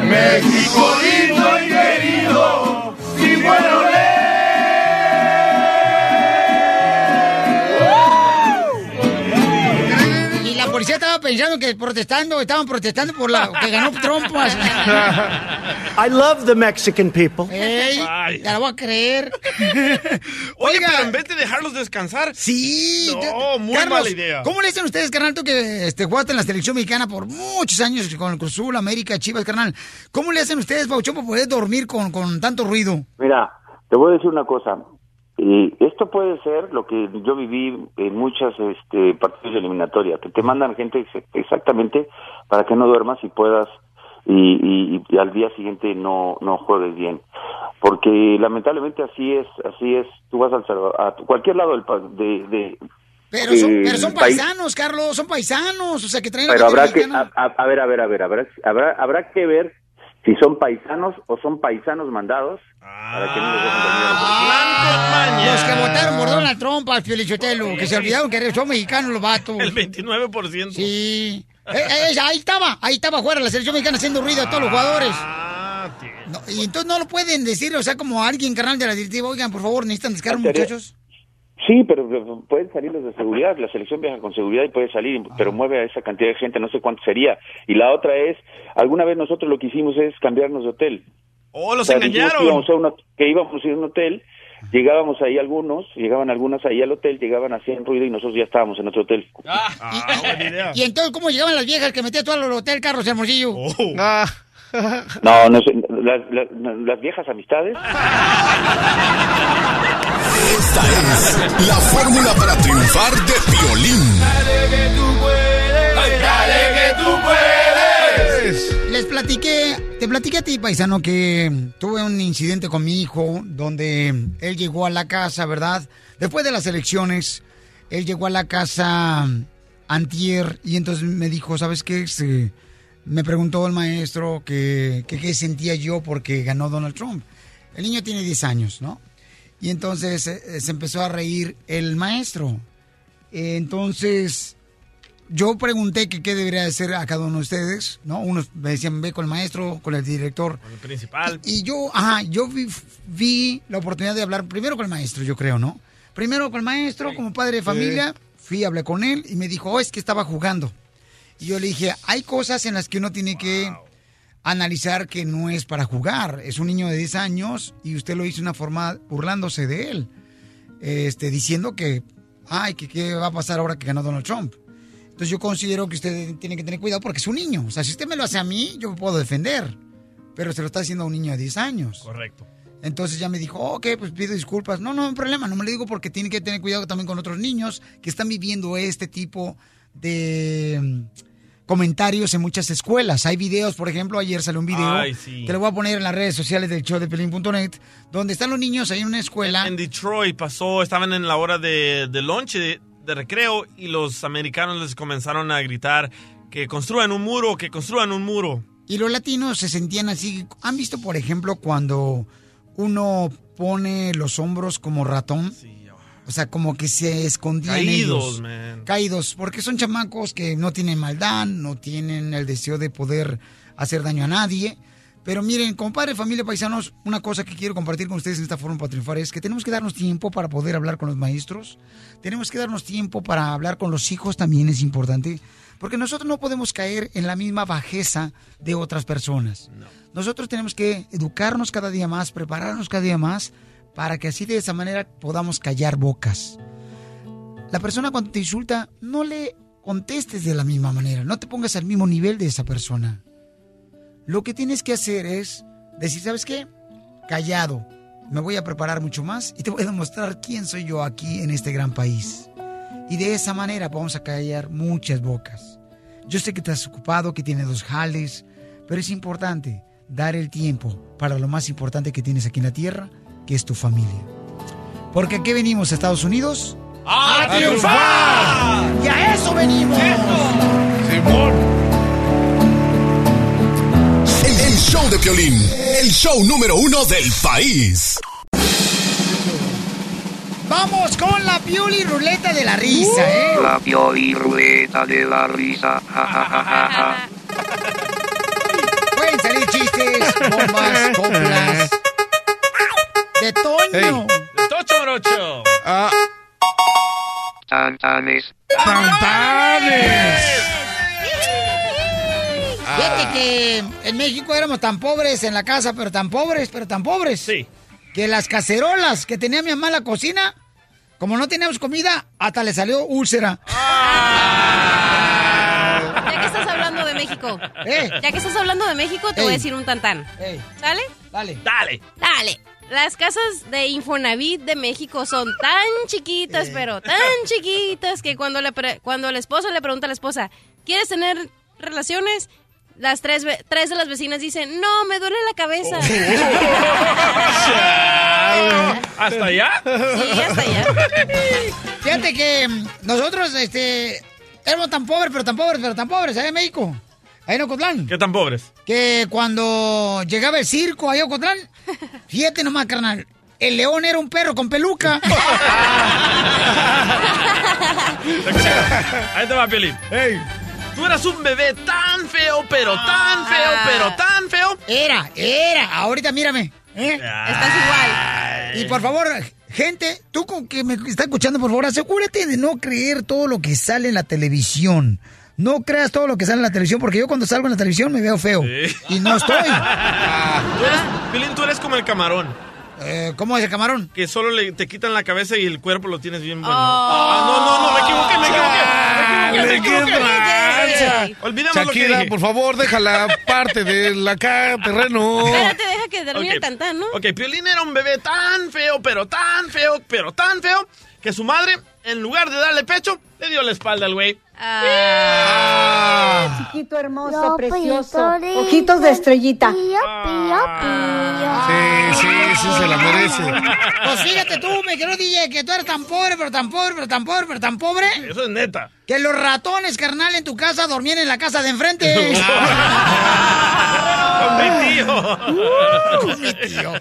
México lindo y querido, y bueno estaba pensando que protestando, estaban protestando por la que ganó trompas. I love the Mexican people. Ey, ya la voy a creer. [laughs] Oye, pero en vez de dejarlos descansar. Sí. No, muy Carlos, mala idea. ¿Cómo le dicen ustedes, carnal, tú que este, jugaste en la selección mexicana por muchos años con el Cruz Azul, América, Chivas, carnal? ¿Cómo le hacen ustedes, Pauchón, para poder dormir con, con tanto ruido? Mira, te voy a decir una cosa. Eh, esto puede ser lo que yo viví en muchas este, partidos de eliminatoria, que te mandan gente ex- exactamente para que no duermas y puedas y, y- y al día siguiente no no juegues bien, porque lamentablemente así es, así es. Tú vas al a cualquier lado del de, de Pero son, pero son país. paisanos, Carlos, son paisanos, o sea, que traen Pero habrá que, a, a- a ver, a ver, a ver, habrá, habrá, habrá que ver si son paisanos o son paisanos mandados para que no los que votaron por Donald Trump al Fiolichotelo, que se olvidaron que son mexicanos los vatos. El 29%. Sí. Eh, eh, ahí estaba, ahí estaba afuera la selección mexicana haciendo ruido a todos los jugadores. Ah, No, y entonces no lo pueden decir, o sea, como alguien, carnal de la directiva, oigan, por favor, necesitan descargar, muchachos. Sí, pero pueden salir los de seguridad, la selección viaja con seguridad y puede salir, pero mueve a esa cantidad de gente, no sé cuánto sería. Y la otra es, alguna vez nosotros lo que hicimos es cambiarnos de hotel. ¡Oh, los O sea, dijimos engañaron! Que íbamos, a un hot- que íbamos a ir a un hotel, llegábamos ahí algunos, llegaban algunas ahí al hotel, llegaban hacían ruido y nosotros ya estábamos en otro hotel. Y entonces, ¿cómo llegaban las viejas que metía tú al hotel, Carlos Hermosillo? Ah. No, no sé, las, las- las viejas amistades. Esta es la fórmula para triunfar de violín. Les platiqué, te platiqué a ti, paisano, que tuve un incidente con mi hijo donde él llegó a la casa, ¿verdad? Después de las elecciones, él llegó a la casa antier y entonces me dijo, ¿sabes qué? Este, me preguntó el maestro que que qué sentía yo porque ganó Donald Trump. El niño tiene 10 años, ¿no? Y entonces eh, se empezó a reír el maestro. Entonces, yo pregunté que qué debería hacer a cada uno de ustedes, ¿no? Unos me decían, ve con el maestro, con el director. El principal. Y yo, ajá, yo vi, vi la oportunidad de hablar primero con el maestro, yo creo, ¿no? Primero con el maestro, como padre de familia, fui, hablé con él y me dijo, oh, es que estaba jugando. Y yo le dije, hay cosas en las que uno tiene que analizar que no es para jugar. Es un niño de 10 años y usted lo hizo de una forma burlándose de él. Este, diciendo que, ay, que qué va a pasar ahora que ganó Donald Trump. Entonces yo considero que usted tiene que tener cuidado porque es un niño. O sea, si usted me lo hace a mí, yo me puedo defender. Pero se lo está haciendo a un niño de 10 años. Correcto. Entonces ya me dijo, ok, pues pido disculpas. No, no hay problema, no me lo digo porque tiene que tener cuidado también con otros niños que están viviendo este tipo de comentarios en muchas escuelas. Hay videos, por ejemplo, ayer salió un video Ay, sí. que lo voy a poner en las redes sociales del show de Pelín.net, donde están los niños ahí en una escuela. En Detroit pasó, estaban en la hora de, de lunch, de, de recreo, y los americanos les comenzaron a gritar que construyan un muro, que construyan un muro. Y los latinos se sentían así. ¿Han visto, por ejemplo, cuando uno pone los hombros como ratón? O sea, como que se escondían Caídos, ellos. man. Caídos, porque son chamacos que no tienen maldad, no tienen el deseo de poder hacer daño a nadie. Pero miren, compadre, familia, paisanos, una cosa que quiero compartir con ustedes en esta forma para triunfar es que tenemos que darnos tiempo para poder hablar con los maestros. Tenemos que darnos tiempo para hablar con los hijos también es importante. Porque nosotros no podemos caer en la misma bajeza de otras personas. Nosotros tenemos que educarnos cada día más, prepararnos cada día más, para que así de esa manera podamos callar bocas. La persona cuando te insulta, no le contestes de la misma manera, no te pongas al mismo nivel de esa persona. Lo que tienes que hacer es decir, ¿sabes qué? Callado. Me voy a preparar mucho más y te voy a demostrar quién soy yo aquí en este gran país. Y de esa manera vamos a callar muchas bocas. Yo sé que estás ocupado, que tienes dos jales, pero es importante dar el tiempo para lo más importante que tienes aquí en la tierra, que es tu familia. Porque aquí venimos a Estados Unidos ¡A triunfar! ¡Y a eso venimos! Simón. El, el show de Piolín, el show número uno del país. Vamos con la piuli ruleta de la risa, ¿eh? La pioli ruleta de la risa. Ja, ja, ja, ja, ja. Pueden salir chistes, bombas, coplas. De Toño. Tocho Morocho. Tantanes. Fíjate que en México éramos tan pobres en la casa, pero tan pobres, pero tan pobres. Sí. Que las cacerolas que tenía mi mamá en la cocina, como no teníamos comida, hasta le salió úlcera. Ya que estás hablando de México. Eh. Ya que estás hablando de México, te voy a decir un tantán. Ey. ¿Sale? Dale. Dale. Dale. Las casas de Infonavit de México son tan chiquitas, pero tan chiquitas que cuando, le pre- cuando el esposo le pregunta a la esposa, ¿quieres tener relaciones? Las tres, ve- tres de las vecinas dicen, no, me duele la cabeza. [laughs] [laughs] ¿Hasta allá? Sí, hasta allá. Fíjate que nosotros, este, éramos tan pobres, pero tan pobres, pero tan pobres, en México. Ahí en Ocotlán. ¿Qué tan pobres? Que cuando llegaba el circo ahí a Ocotlán, fíjate nomás, carnal, el león era un perro con peluca. [laughs] Ahí te va, Piolín. Tú eras un bebé tan feo, pero tan feo, pero tan feo. Era, era. Ahorita mírame. ¿eh? Estás igual. Y por favor, Gente, tú con que me está escuchando, por favor, asegúrate de no creer todo lo que sale en la televisión. No creas todo lo que sale en la televisión, porque yo cuando salgo en la televisión me veo feo. Y no estoy. [laughs] Tú eres, Piolín, tú eres como el camarón. Eh, ¿Cómo es el camarón? Que solo le, te quitan la cabeza y el cuerpo lo tienes bien bueno. Oh. Ah, no, no, no, me equivoqué, me equivoqué. Me equivoqué, me lo que dije. por favor, deja la parte del acá terreno. Espérate, deja que termine Ok. el tantán, ¿no? Ok, Piolín era un bebé tan feo, pero tan feo, pero tan feo, que su madre, en lugar de darle pecho, le dio la espalda al güey. Ah. Chiquito hermoso, precioso. Pito, Ojitos de estrellita. Pío, pío, pío. Sí, sí, sí, se la merece. Pues fíjate tú, me quiero DJ, que tú eres tan pobre, pero tan pobre, pero tan pobre, pero tan pobre. Eso es neta. Que los ratones, carnal, en tu casa dormían en la casa de enfrente. [laughs] [laughs] Con mi tío. Uh, mi tío.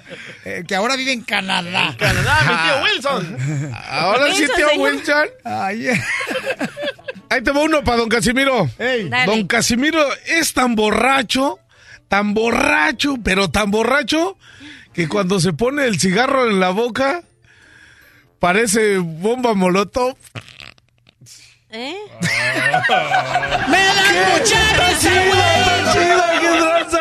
Eh, que ahora vive en Canadá. Canadá, mi tío Wilson. Ahora sí, Wilson, tío señor. Wilson. Ahí te va uno para don Casimiro. Don Casimiro es tan borracho, tan borracho, pero tan borracho, que cuando se pone el cigarro en la boca, parece bomba molotov. ¿Eh? ¡Me la escucharon ese güey! ¡Chido, qué tranza!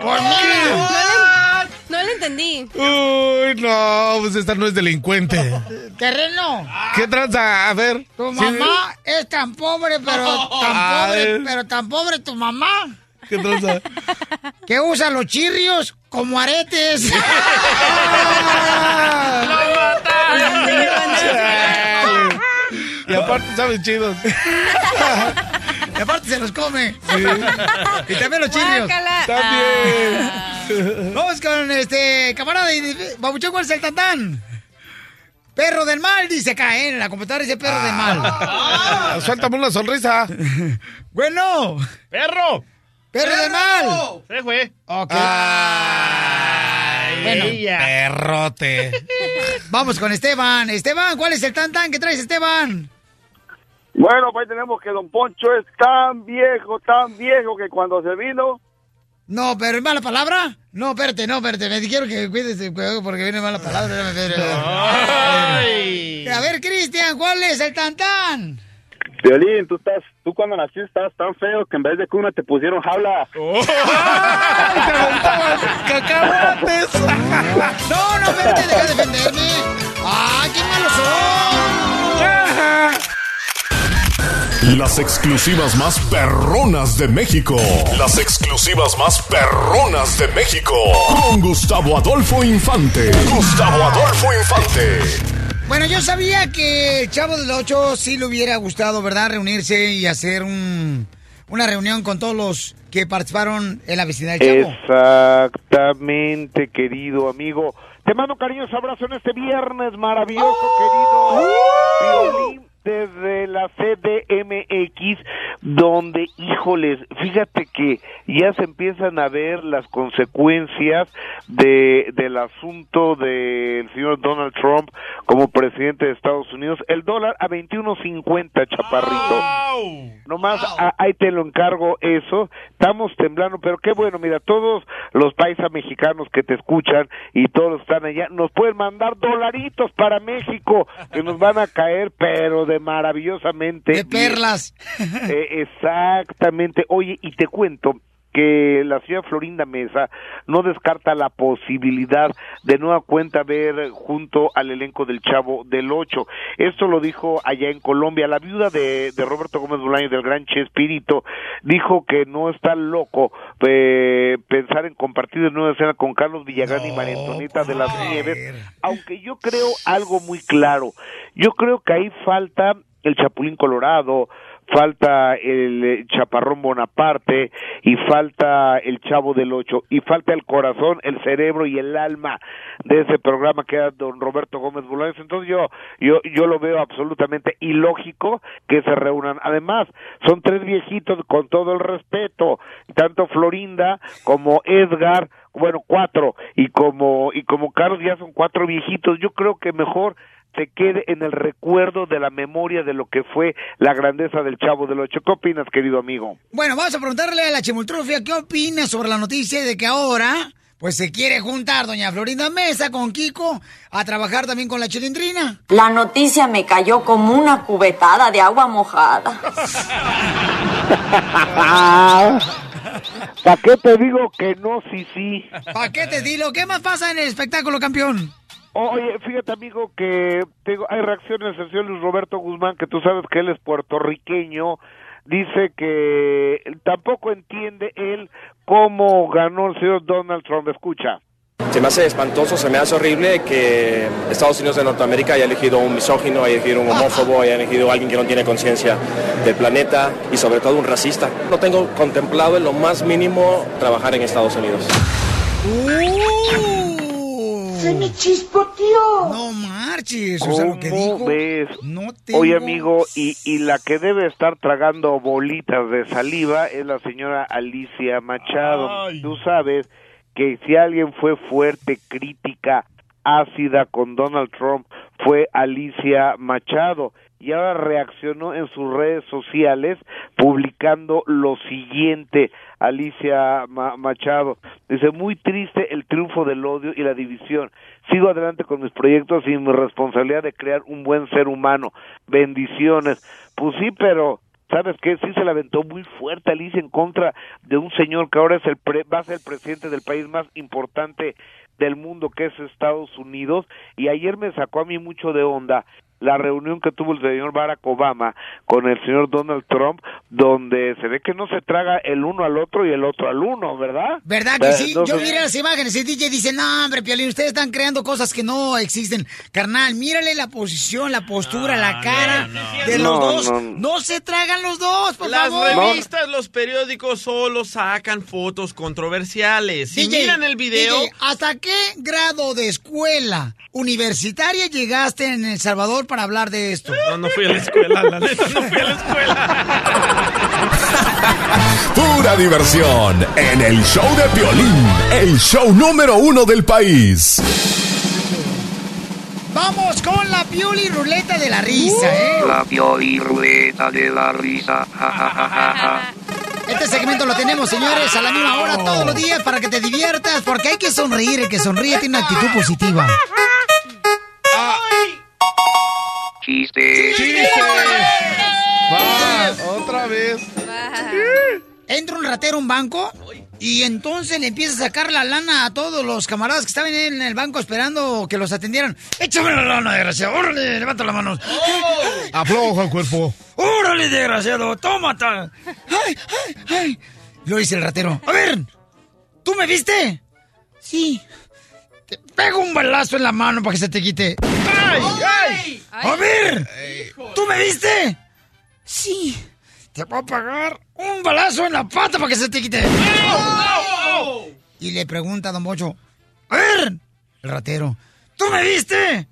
Pues mira, No le entendí. Uy, no, pues esta no es delincuente. terreno. ¿Qué tranza? A ver. Tu ¿sí? mamá es tan pobre, pero tan [laughs] pobre, pero tan pobre tu mamá, ¿Qué tranza? que usa los chirrios como aretes. [laughs] [laughs] Chale. Y aparte saben chidos. [laughs] y aparte se los come. Y también los. Guácala. También. Vamos con este camarada y Babuchón, ¿cuál es el tantán? Perro del mal, dice acá, ¿eh? En la computadora dice perro del mal. Ah, Suéltame una sonrisa. Bueno, ¡Perro! perro del mal. Se fue. Ok. Ay, Bueno. ella. Perrote. Vamos con Esteban. Esteban, ¿cuál es el tantán que traes, Esteban? Bueno, pues tenemos que Don Poncho es tan viejo, tan viejo que cuando se vino, No, pero es mala palabra. No, espérate, no, espérate. Me quiero que cuides el juego porque viene mala palabra. Ay. A ver, Cristian, ¿cuál es el tantán? Violín, tú estás, tú cuando naciste estabas tan feo que en vez de cuna te pusieron jaula. Oh. [laughs] ¡Ay, te aventaban cacahuates! [laughs] No, no, espérate, deja de defenderme. ¡Ay, qué malos son! Las exclusivas más perronas de México. Las exclusivas más perronas de México. Con Gustavo Adolfo Infante. Gustavo Adolfo Infante. Bueno, yo sabía que el Chavo del Ocho sí le hubiera gustado, ¿verdad? Reunirse y hacer un, una reunión con todos los que participaron en la vecindad del Chavo. Exactamente, querido amigo. Te mando un cariñoso abrazo en este viernes maravilloso, querido. Violín desde la CDMX, donde, híjoles, fíjate que ya se empiezan a ver las consecuencias de, del asunto del señor Donald Trump como presidente de Estados Unidos. El dólar a 21.50, chaparrito. Nomás a- ahí te lo encargo eso. Estamos temblando, pero qué bueno, mira, todos los paisas mexicanos que te escuchan y todos están allá, nos pueden mandar dolaritos para México, que nos van a caer, pero de maravillosamente. De perlas. [laughs] Eh, exactamente. Oye, y te cuento que la señora Florinda Mesa no descarta la posibilidad de nueva cuenta ver junto al elenco del Chavo del Ocho. Esto lo dijo allá en Colombia. La viuda de, de Roberto Gómez Bolaño del Gran Chespirito dijo que no está loco eh, pensar en compartir de nueva escena con Carlos Villagrán y María Antonieta de las Nieves, aunque yo creo algo muy claro. Yo creo que ahí falta el Chapulín Colorado, falta el eh, Chaparrón Bonaparte y falta el Chavo del Ocho y falta el corazón, el cerebro y el alma de ese programa que era don Roberto Gómez Bolaños. Entonces yo yo yo lo veo absolutamente ilógico que se reúnan. Además, son tres viejitos con todo el respeto, tanto Florinda como Edgar, bueno, cuatro y como y como Carlos ya son cuatro viejitos. Yo creo que mejor se quede en el recuerdo de la memoria de lo que fue la grandeza del Chavo del Ocho. ¿Qué opinas, querido amigo? Bueno, vamos a preguntarle a la Chimultrufia qué opina sobre la noticia de que ahora, pues se quiere juntar doña Florinda Mesa con Kiko a trabajar también con la chilindrina. La noticia me cayó como una cubetada de agua mojada. [laughs] ¿Para qué te digo que no, sí, sí? ¿Para qué te dilo? ¿Qué más pasa en el espectáculo, campeón? Oye, fíjate, amigo, que tengo, hay reacciones del señor Luis Roberto Guzmán, que tú sabes que él es puertorriqueño. Dice que tampoco entiende él cómo ganó el señor Donald Trump. Escucha. Se me hace espantoso, se me hace horrible que Estados Unidos de Norteamérica haya elegido un misógino, haya elegido un homófobo, haya elegido a alguien que no tiene conciencia del planeta y sobre todo un racista. No tengo contemplado en lo más mínimo trabajar en Estados Unidos. ¡Se me chispoteó! No marches, o sea, lo que ¿Cómo dijo. ves? No tengo... Oye, amigo, y, y la que debe estar tragando bolitas de saliva es la señora Alicia Machado. Tú sabes que si alguien fue fuerte, crítica, ácida con Donald Trump, fue Alicia Machado. Y ahora reaccionó en sus redes sociales publicando lo siguiente, Alicia Ma- Machado. Dice, muy triste el triunfo del odio y la división. Sigo adelante con mis proyectos y mi responsabilidad de crear un buen ser humano. Bendiciones. Pues sí, pero ¿sabes qué? Sí se la aventó muy fuerte Alicia en contra de un señor que ahora es el pre- va a ser el presidente del país más importante del mundo que es Estados Unidos y ayer me sacó a mí mucho de onda la reunión que tuvo el señor Barack Obama con el señor Donald Trump donde se ve que no se traga el uno al otro y el otro al uno, ¿verdad? ¿Verdad que sí? Yo miré las imágenes y DJ dice, no, hombre, Piolín, ustedes están creando cosas que no existen. Carnal, mírale la posición, la postura, la cara de los No, dos. no, se tragan los dos, por Las favor. revistas, los periódicos solo sacan fotos controversiales. Si DJ, miran el video, DJ, ¿hasta qué grado de escuela universitaria llegaste en El Salvador para hablar de esto? no, no fui a la escuela, la neta, no fui a la escuela. [laughs] Pura diversión en el show de Piolín, el show número uno del país. Vamos con la Pioli Ruleta de la Risa, ¿eh? La pioli ruleta de la risa. Ja, ja, ja, ja, ja. Este segmento lo tenemos, señores, a la misma hora todos los días para que te diviertas, porque hay que sonreír. El que sonríe tiene una actitud positiva. Chiste. Va, otra vez. Entra un ratero a un banco y entonces le empieza a sacar la lana a todos los camaradas que estaban en el banco esperando que los atendieran. ¡Échame la lana, desgraciado! ¡Órale, levanta las manos! Afloja el cuerpo. ¡Órale, desgraciado! ¡Tómate! ¡Ay, ay, ay! Lo dice el ratero. A ver, ¿tú me viste? Sí. Te pego un balazo en la mano para que se te quite. ¡Ay, ay! A ver, ¿tú me viste? Sí. Te voy a pagar un balazo en la pata para que se te quite. Y le pregunta a Don Bocho. A ver, el ratero. ¿Tú me viste?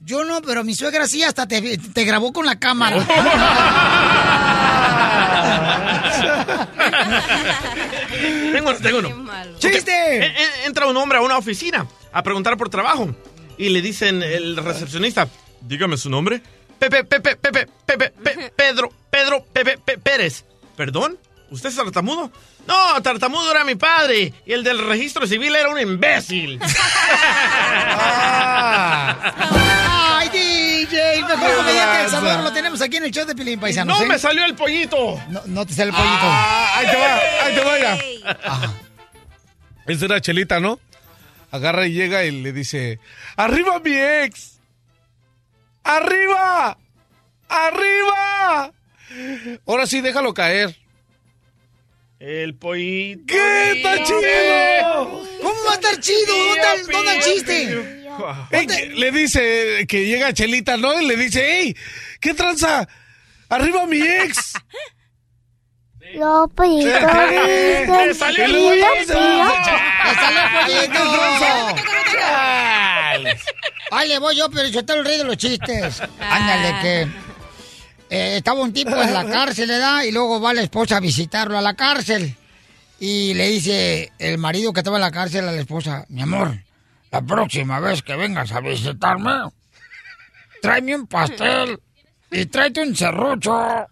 Yo no, pero mi suegra sí hasta te, te grabó con la cámara. [laughs] tengo, tengo uno. ¡Chiste! Ok, en- en- Entra un hombre a una oficina a preguntar por trabajo y le dicen el recepcionista, dígame su nombre. Pepe, Pepe, Pepe, Pepe, Pe- Pedro, Pedro, Pepe, Pe- Pérez. ¿Perdón? ¿Usted es tartamudo? No, tartamudo era mi padre y el del registro civil era un imbécil. [laughs] ¡Ay, DJ! El mejor comediante del Salvador lo tenemos aquí en el show de Pilín Paisanos. No ¿eh? me salió el pollito. No, no te sale el pollito. Ah, ahí te va, ahí te va ya. Esa era Chelita, ¿no? Agarra y llega y le dice, ¡Arriba mi ex! ¡Arriba! ¡Arriba! Ahora sí, déjalo caer. El pollito. ¿Qué? ¡Está chido! ¿Cómo va a estar chido? ¿Dónde está el- dónde el chiste? Ey, le dice que llega Chelita, ¿no? Y le dice, ¡Ey! ¿Qué tranza? ¡Arriba mi ex! Lo dicen, Le salió el pollito. ¡Me salió el pollito! Ahí le voy yo, pero yo te el rey de los chistes. Ándale, que eh, estaba un tipo en la [laughs] cárcel, ¿verdad? Y luego va la esposa a visitarlo a la cárcel. Y le dice el marido que estaba en la cárcel a la esposa, mi amor, la próxima vez que vengas a visitarme, tráeme un pastel y tráete un serrucho.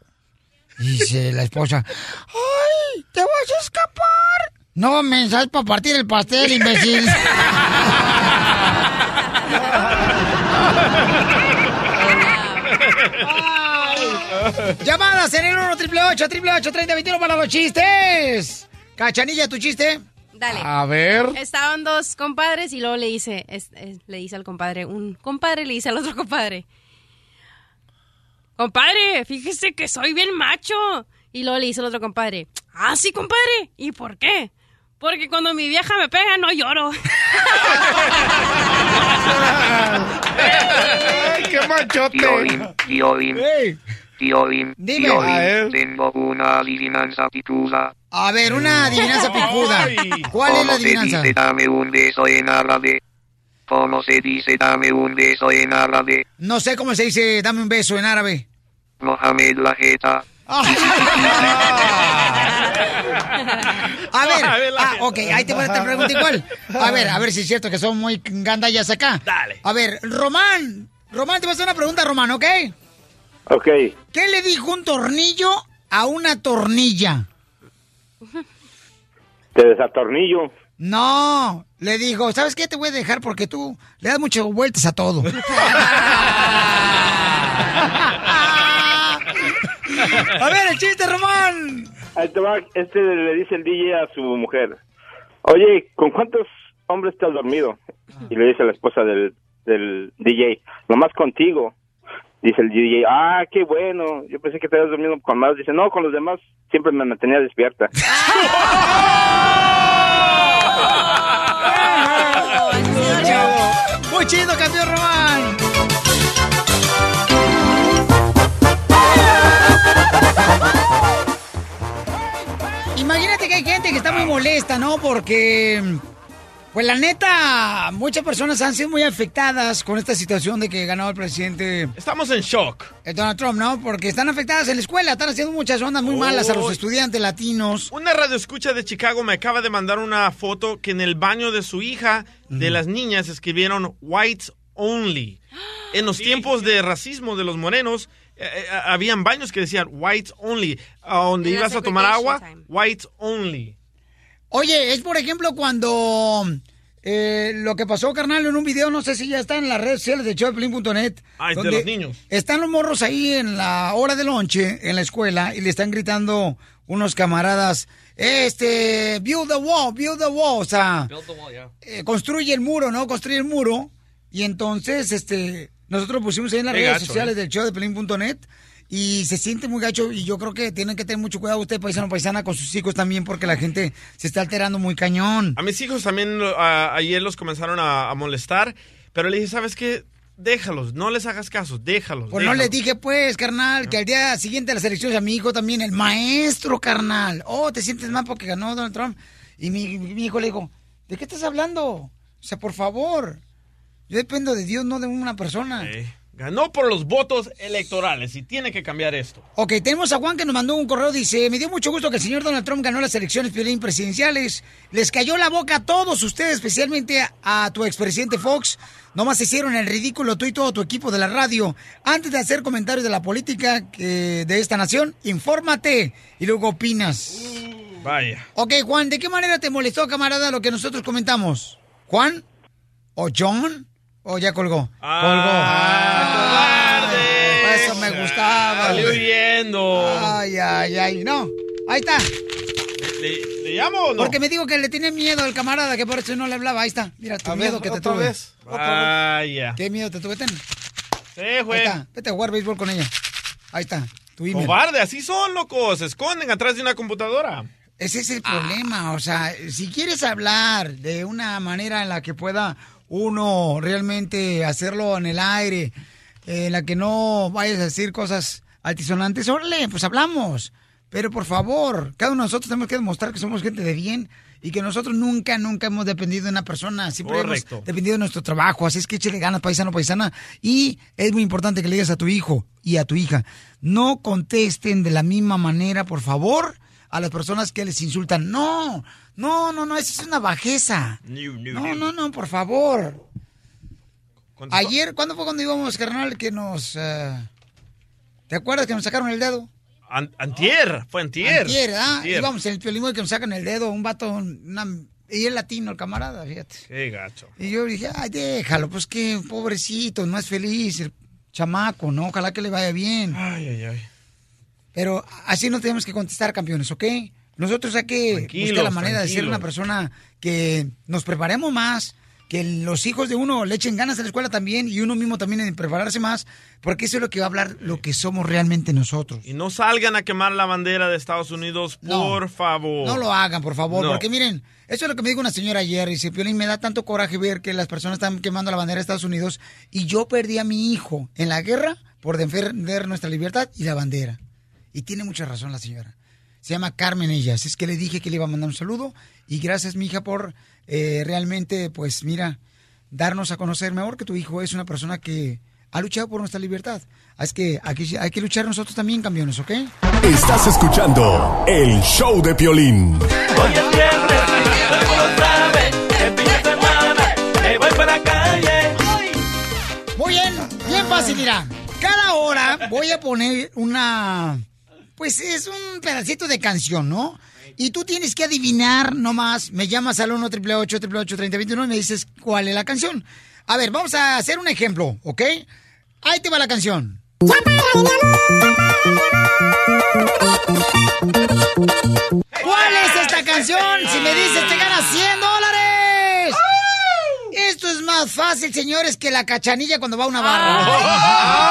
Dice la esposa, ¡ay! ¿Te vas a escapar? No, mensaje para partir el pastel, imbécil. [laughs] Llamadas en el 1 triple 8 triple 8 30 21 para los chistes. Cachanilla, tu chiste. Dale. A ver. Estaban dos compadres y luego le dice, es- es- le dice al compadre, un compadre le dice al otro compadre, compadre, fíjese que soy bien macho. Y luego le dice al otro compadre, ah, sí, compadre, ¿y por qué? Porque cuando mi vieja me pega no lloro. [laughs] ¡Ay, qué machote! Violín, violín. Violín, Dime. violín, A ver. tengo una adivinanza picuda. A ver, una adivinanza picuda. ¿Cuál es la ¿Cómo se adivinanza? dice dame un beso en árabe? ¿Cómo se dice dame un beso en árabe? No sé cómo se dice, dame un beso en árabe. Mohamed la jeta. [laughs] A ver, ah, ok, ahí te voy a te pregunto igual. A ver, a ver si es cierto que son muy gandallas acá. Dale. A ver, Román, Román, te voy a hacer una pregunta, Román, ¿ok? Ok. ¿Qué le dijo un tornillo a una tornilla? Te desatornillo. No, le dijo, ¿sabes qué? Te voy a dejar porque tú le das muchas vueltas a todo. [laughs] A ver, el chiste, Román. Este le dice el DJ a su mujer. Oye, ¿con cuántos hombres te has dormido? Y le dice la esposa del, del DJ, nomás contigo. Dice el DJ, ah, qué bueno, yo pensé que te habías dormido con más. Dice, no, con los demás siempre me mantenía despierta. [laughs] Muy chido, campeón Román. Imagínate que hay gente que está muy molesta, ¿no? Porque, pues la neta, muchas personas han sido muy afectadas con esta situación de que ganó el presidente. Estamos en shock. El Donald Trump, ¿no? Porque están afectadas en la escuela, están haciendo muchas ondas muy malas a los estudiantes latinos. Una radio escucha de Chicago me acaba de mandar una foto que en el baño de su hija, de las niñas, escribieron whites only. En los tiempos de racismo de los morenos, eh, eh, habían baños que decían whites only. A donde ibas a tomar agua, time. whites only. Oye, es por ejemplo cuando eh, lo que pasó, carnal, en un video, no sé si ya está en las redes sociales de showdeplin.net. Ah, es de donde los niños. Están los morros ahí en la hora de lonche, en la escuela, y le están gritando unos camaradas, este, build the wall, build the wall, o sea, eh, construye el muro, ¿no? Construye el muro. Y entonces, este, nosotros pusimos ahí en las Qué redes gacho, sociales ¿eh? del show de Pelín.net y se siente muy gacho y yo creo que tienen que tener mucho cuidado usted, paisano, paisana, con sus hijos también porque la gente se está alterando muy cañón. A mis hijos también ah, ayer los comenzaron a, a molestar, pero le dije, ¿sabes qué? Déjalos, no les hagas caso, déjalos. Pues no déjalos". les dije, pues, carnal, que al día siguiente de las elecciones a mi hijo también, el maestro, carnal. Oh, te sientes mal porque ganó Donald Trump. Y mi, mi hijo le dijo, ¿de qué estás hablando? O sea, por favor. Yo dependo de Dios, no de una persona. Ganó por los votos electorales y tiene que cambiar esto. Ok, tenemos a Juan que nos mandó un correo, dice, me dio mucho gusto que el señor Donald Trump ganó las elecciones presidenciales. Les cayó la boca a todos ustedes, especialmente a, a tu expresidente Fox. Nomás hicieron el ridículo tú y todo tu equipo de la radio. Antes de hacer comentarios de la política de esta nación, infórmate y luego opinas. Vaya. Ok, Juan, ¿de qué manera te molestó, camarada, lo que nosotros comentamos? ¿Juan? ¿O John? ¿O ya colgó? Ah, colgó. Eso me gustaba. Salió huyendo. Ay, ay, ay. No, ahí está. ¿Le, le llamo o no? Porque me dijo que le tenía miedo al camarada, que por eso no le hablaba. Ahí está. Mira, tu A miedo ver, que te otra tuve. vez. Vaya. ¿Qué miedo te tuve? Ten. Se fue. Ahí está. Vete a jugar béisbol con ella. Ahí está. Tu email. Cobarde, así son, locos. Se esconden atrás de una computadora. Ese es el problema, o sea, si quieres hablar de una manera en la que pueda uno realmente hacerlo en el aire, eh, en la que no vayas a decir cosas altisonantes, órale, pues hablamos. Pero por favor, cada uno de nosotros tenemos que demostrar que somos gente de bien y que nosotros nunca, nunca hemos dependido de una persona, siempre Correcto. hemos dependido de nuestro trabajo. Así es que échale ganas, paisano, paisana. Y es muy importante que le digas a tu hijo y a tu hija, no contesten de la misma manera, por favor, a las personas que les insultan. No, no, no, no, eso es una bajeza. No, no, no, por favor. Ayer, ¿cuándo fue cuando íbamos, carnal, que nos... eh, ¿Te acuerdas que nos sacaron el dedo? An- antier, fue antier. Antier, ¿ah? Antier. Íbamos en el piolimo que nos sacan el dedo, un vato, una- y es latino el camarada, fíjate. Qué gacho. Y yo dije, ay, déjalo, pues que pobrecito, no es feliz el chamaco, ¿no? Ojalá que le vaya bien. Ay, ay, ay. Pero así no tenemos que contestar, campeones, ¿ok? Nosotros hay que Tranquilos, buscar la manera de ser tranquilos. una persona que nos preparemos más, que los hijos de uno le echen ganas a la escuela también y uno mismo también en prepararse más, porque eso es lo que va a hablar lo que somos realmente nosotros. Y no salgan a quemar la bandera de Estados Unidos, por favor. No lo hagan, por favor, No. porque miren, eso es lo que me dijo una señora ayer. Dice, Piolín, me da tanto coraje ver que las personas están quemando la bandera de Estados Unidos y yo perdí a mi hijo en la guerra por defender nuestra libertad y la bandera. Y tiene mucha razón la señora. Se llama Carmen ella. Así es que le dije que le iba a mandar un saludo. Y gracias, mi hija, por eh, realmente, pues mira, darnos a conocer mejor que tu hijo es una persona que ha luchado por nuestra libertad. Así que aquí hay que luchar nosotros también, campeones, ¿ok? Estás escuchando el show de Piolín. Hoy es viernes, todo el mundo sabe, el fin de semana, me voy para la calle. Muy bien, bien fácil, mira. Cada hora voy a poner una. Pues es un pedacito de canción, ¿no? Y tú tienes que adivinar nomás. Me llamas al 1 888 3021 y me dices cuál es la canción. A ver, vamos a hacer un ejemplo, ¿ok? Ahí te va la canción. ¿Cuál es esta canción? Si me dices, te ganas 100 dólares. Esto es más fácil, señores, que la cachanilla cuando va a una barra.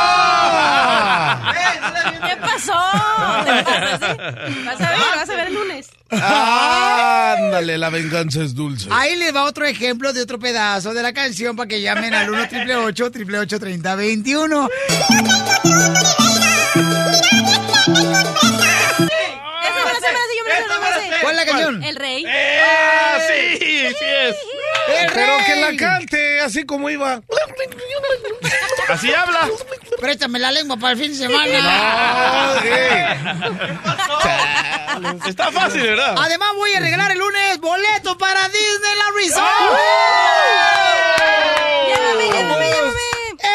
[laughs] ¿Qué pasó? ¿Te pasas, sí? Vas a ver, vas a ver el lunes. Ándale, la venganza es dulce. Ahí les va otro ejemplo de otro pedazo de la canción para que llamen al 1 888 3021 ¿Cuál es la canción? El rey. ¡Ah, sí! ¡Sí es! Pero que la cante así como iba. Así habla. Préstame la lengua para el fin de No, semana. Está fácil, ¿verdad? Además voy a regalar el lunes boleto para Disneyland Resort. Llévame, llévame, llévame.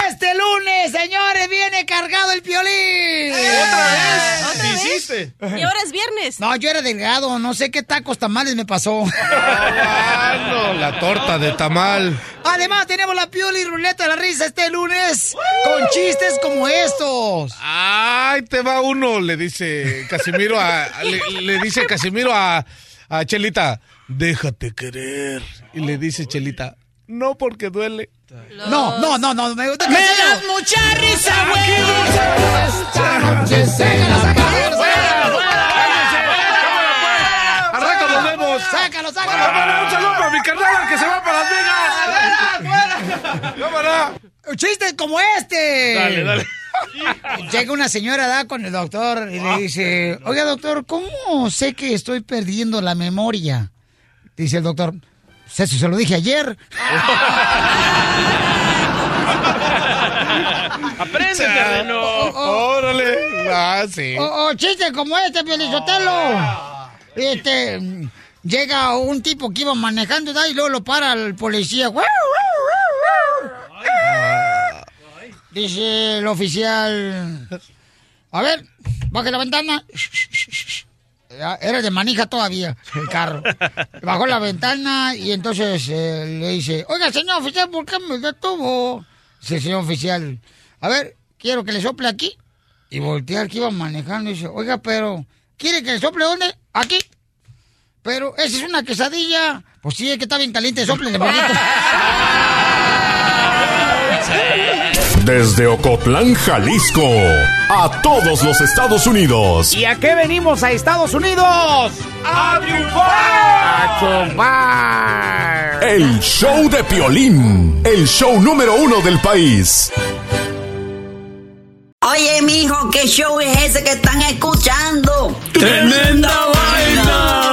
Este lunes, señores, viene cargado el piolín. ¿Otra vez? ¿Otra ¿Qué vez? hiciste? Y ahora es viernes. No, yo era delgado, no sé qué tacos tamales me pasó. Ah, no, la torta de tamal. Además, tenemos la pioli ruleta de la risa este lunes con chistes como estos. Ay, te va uno, le dice Casimiro a, le, le dice Casimiro a, a Chelita, déjate querer. Y le dice Chelita, no porque duele. No, no, no, no. Me, gusta Me das mucha risa, güey. Esta noche se la Al rato nos vemos. Sácalo, Cámara, sácalo. un saludo para mi carnal que se va para Las Vegas. Cámara. Chistes como este. Dale, dale. Llega una señora da con el doctor y le dice, oiga doctor, ¿cómo sé que estoy perdiendo la memoria? Dice el doctor, eso se lo dije ayer. Aprende, terreno. Órale. Ah, sí. O, o chistes como este, Pielizotelo. Este, mm, llega un tipo que iba manejando ¿da? y luego lo para el policía. ¡Guau, guau, guau, guau! Dice el oficial, a ver, baje la ventana. Era de manija todavía el carro. Bajó la ventana y entonces eh, le dice, oiga, señor oficial, ¿por qué me detuvo? Dice señor oficial, a ver, quiero que le sople aquí. Y voltea al que iba manejando y dice, oiga, pero, ¿quiere que le sople dónde? Aquí. Pero, esa es una quesadilla. Pues sí, es que está bien caliente, sople poquito. [laughs] Desde Ocotlán, Jalisco, a todos los Estados Unidos. ¿Y a qué venimos a Estados Unidos? ¡A triunfar! ¡A chupar! El show de Piolín, el show número uno del país. Oye, mijo, ¿qué show es ese que están escuchando? ¡Tremenda vaina!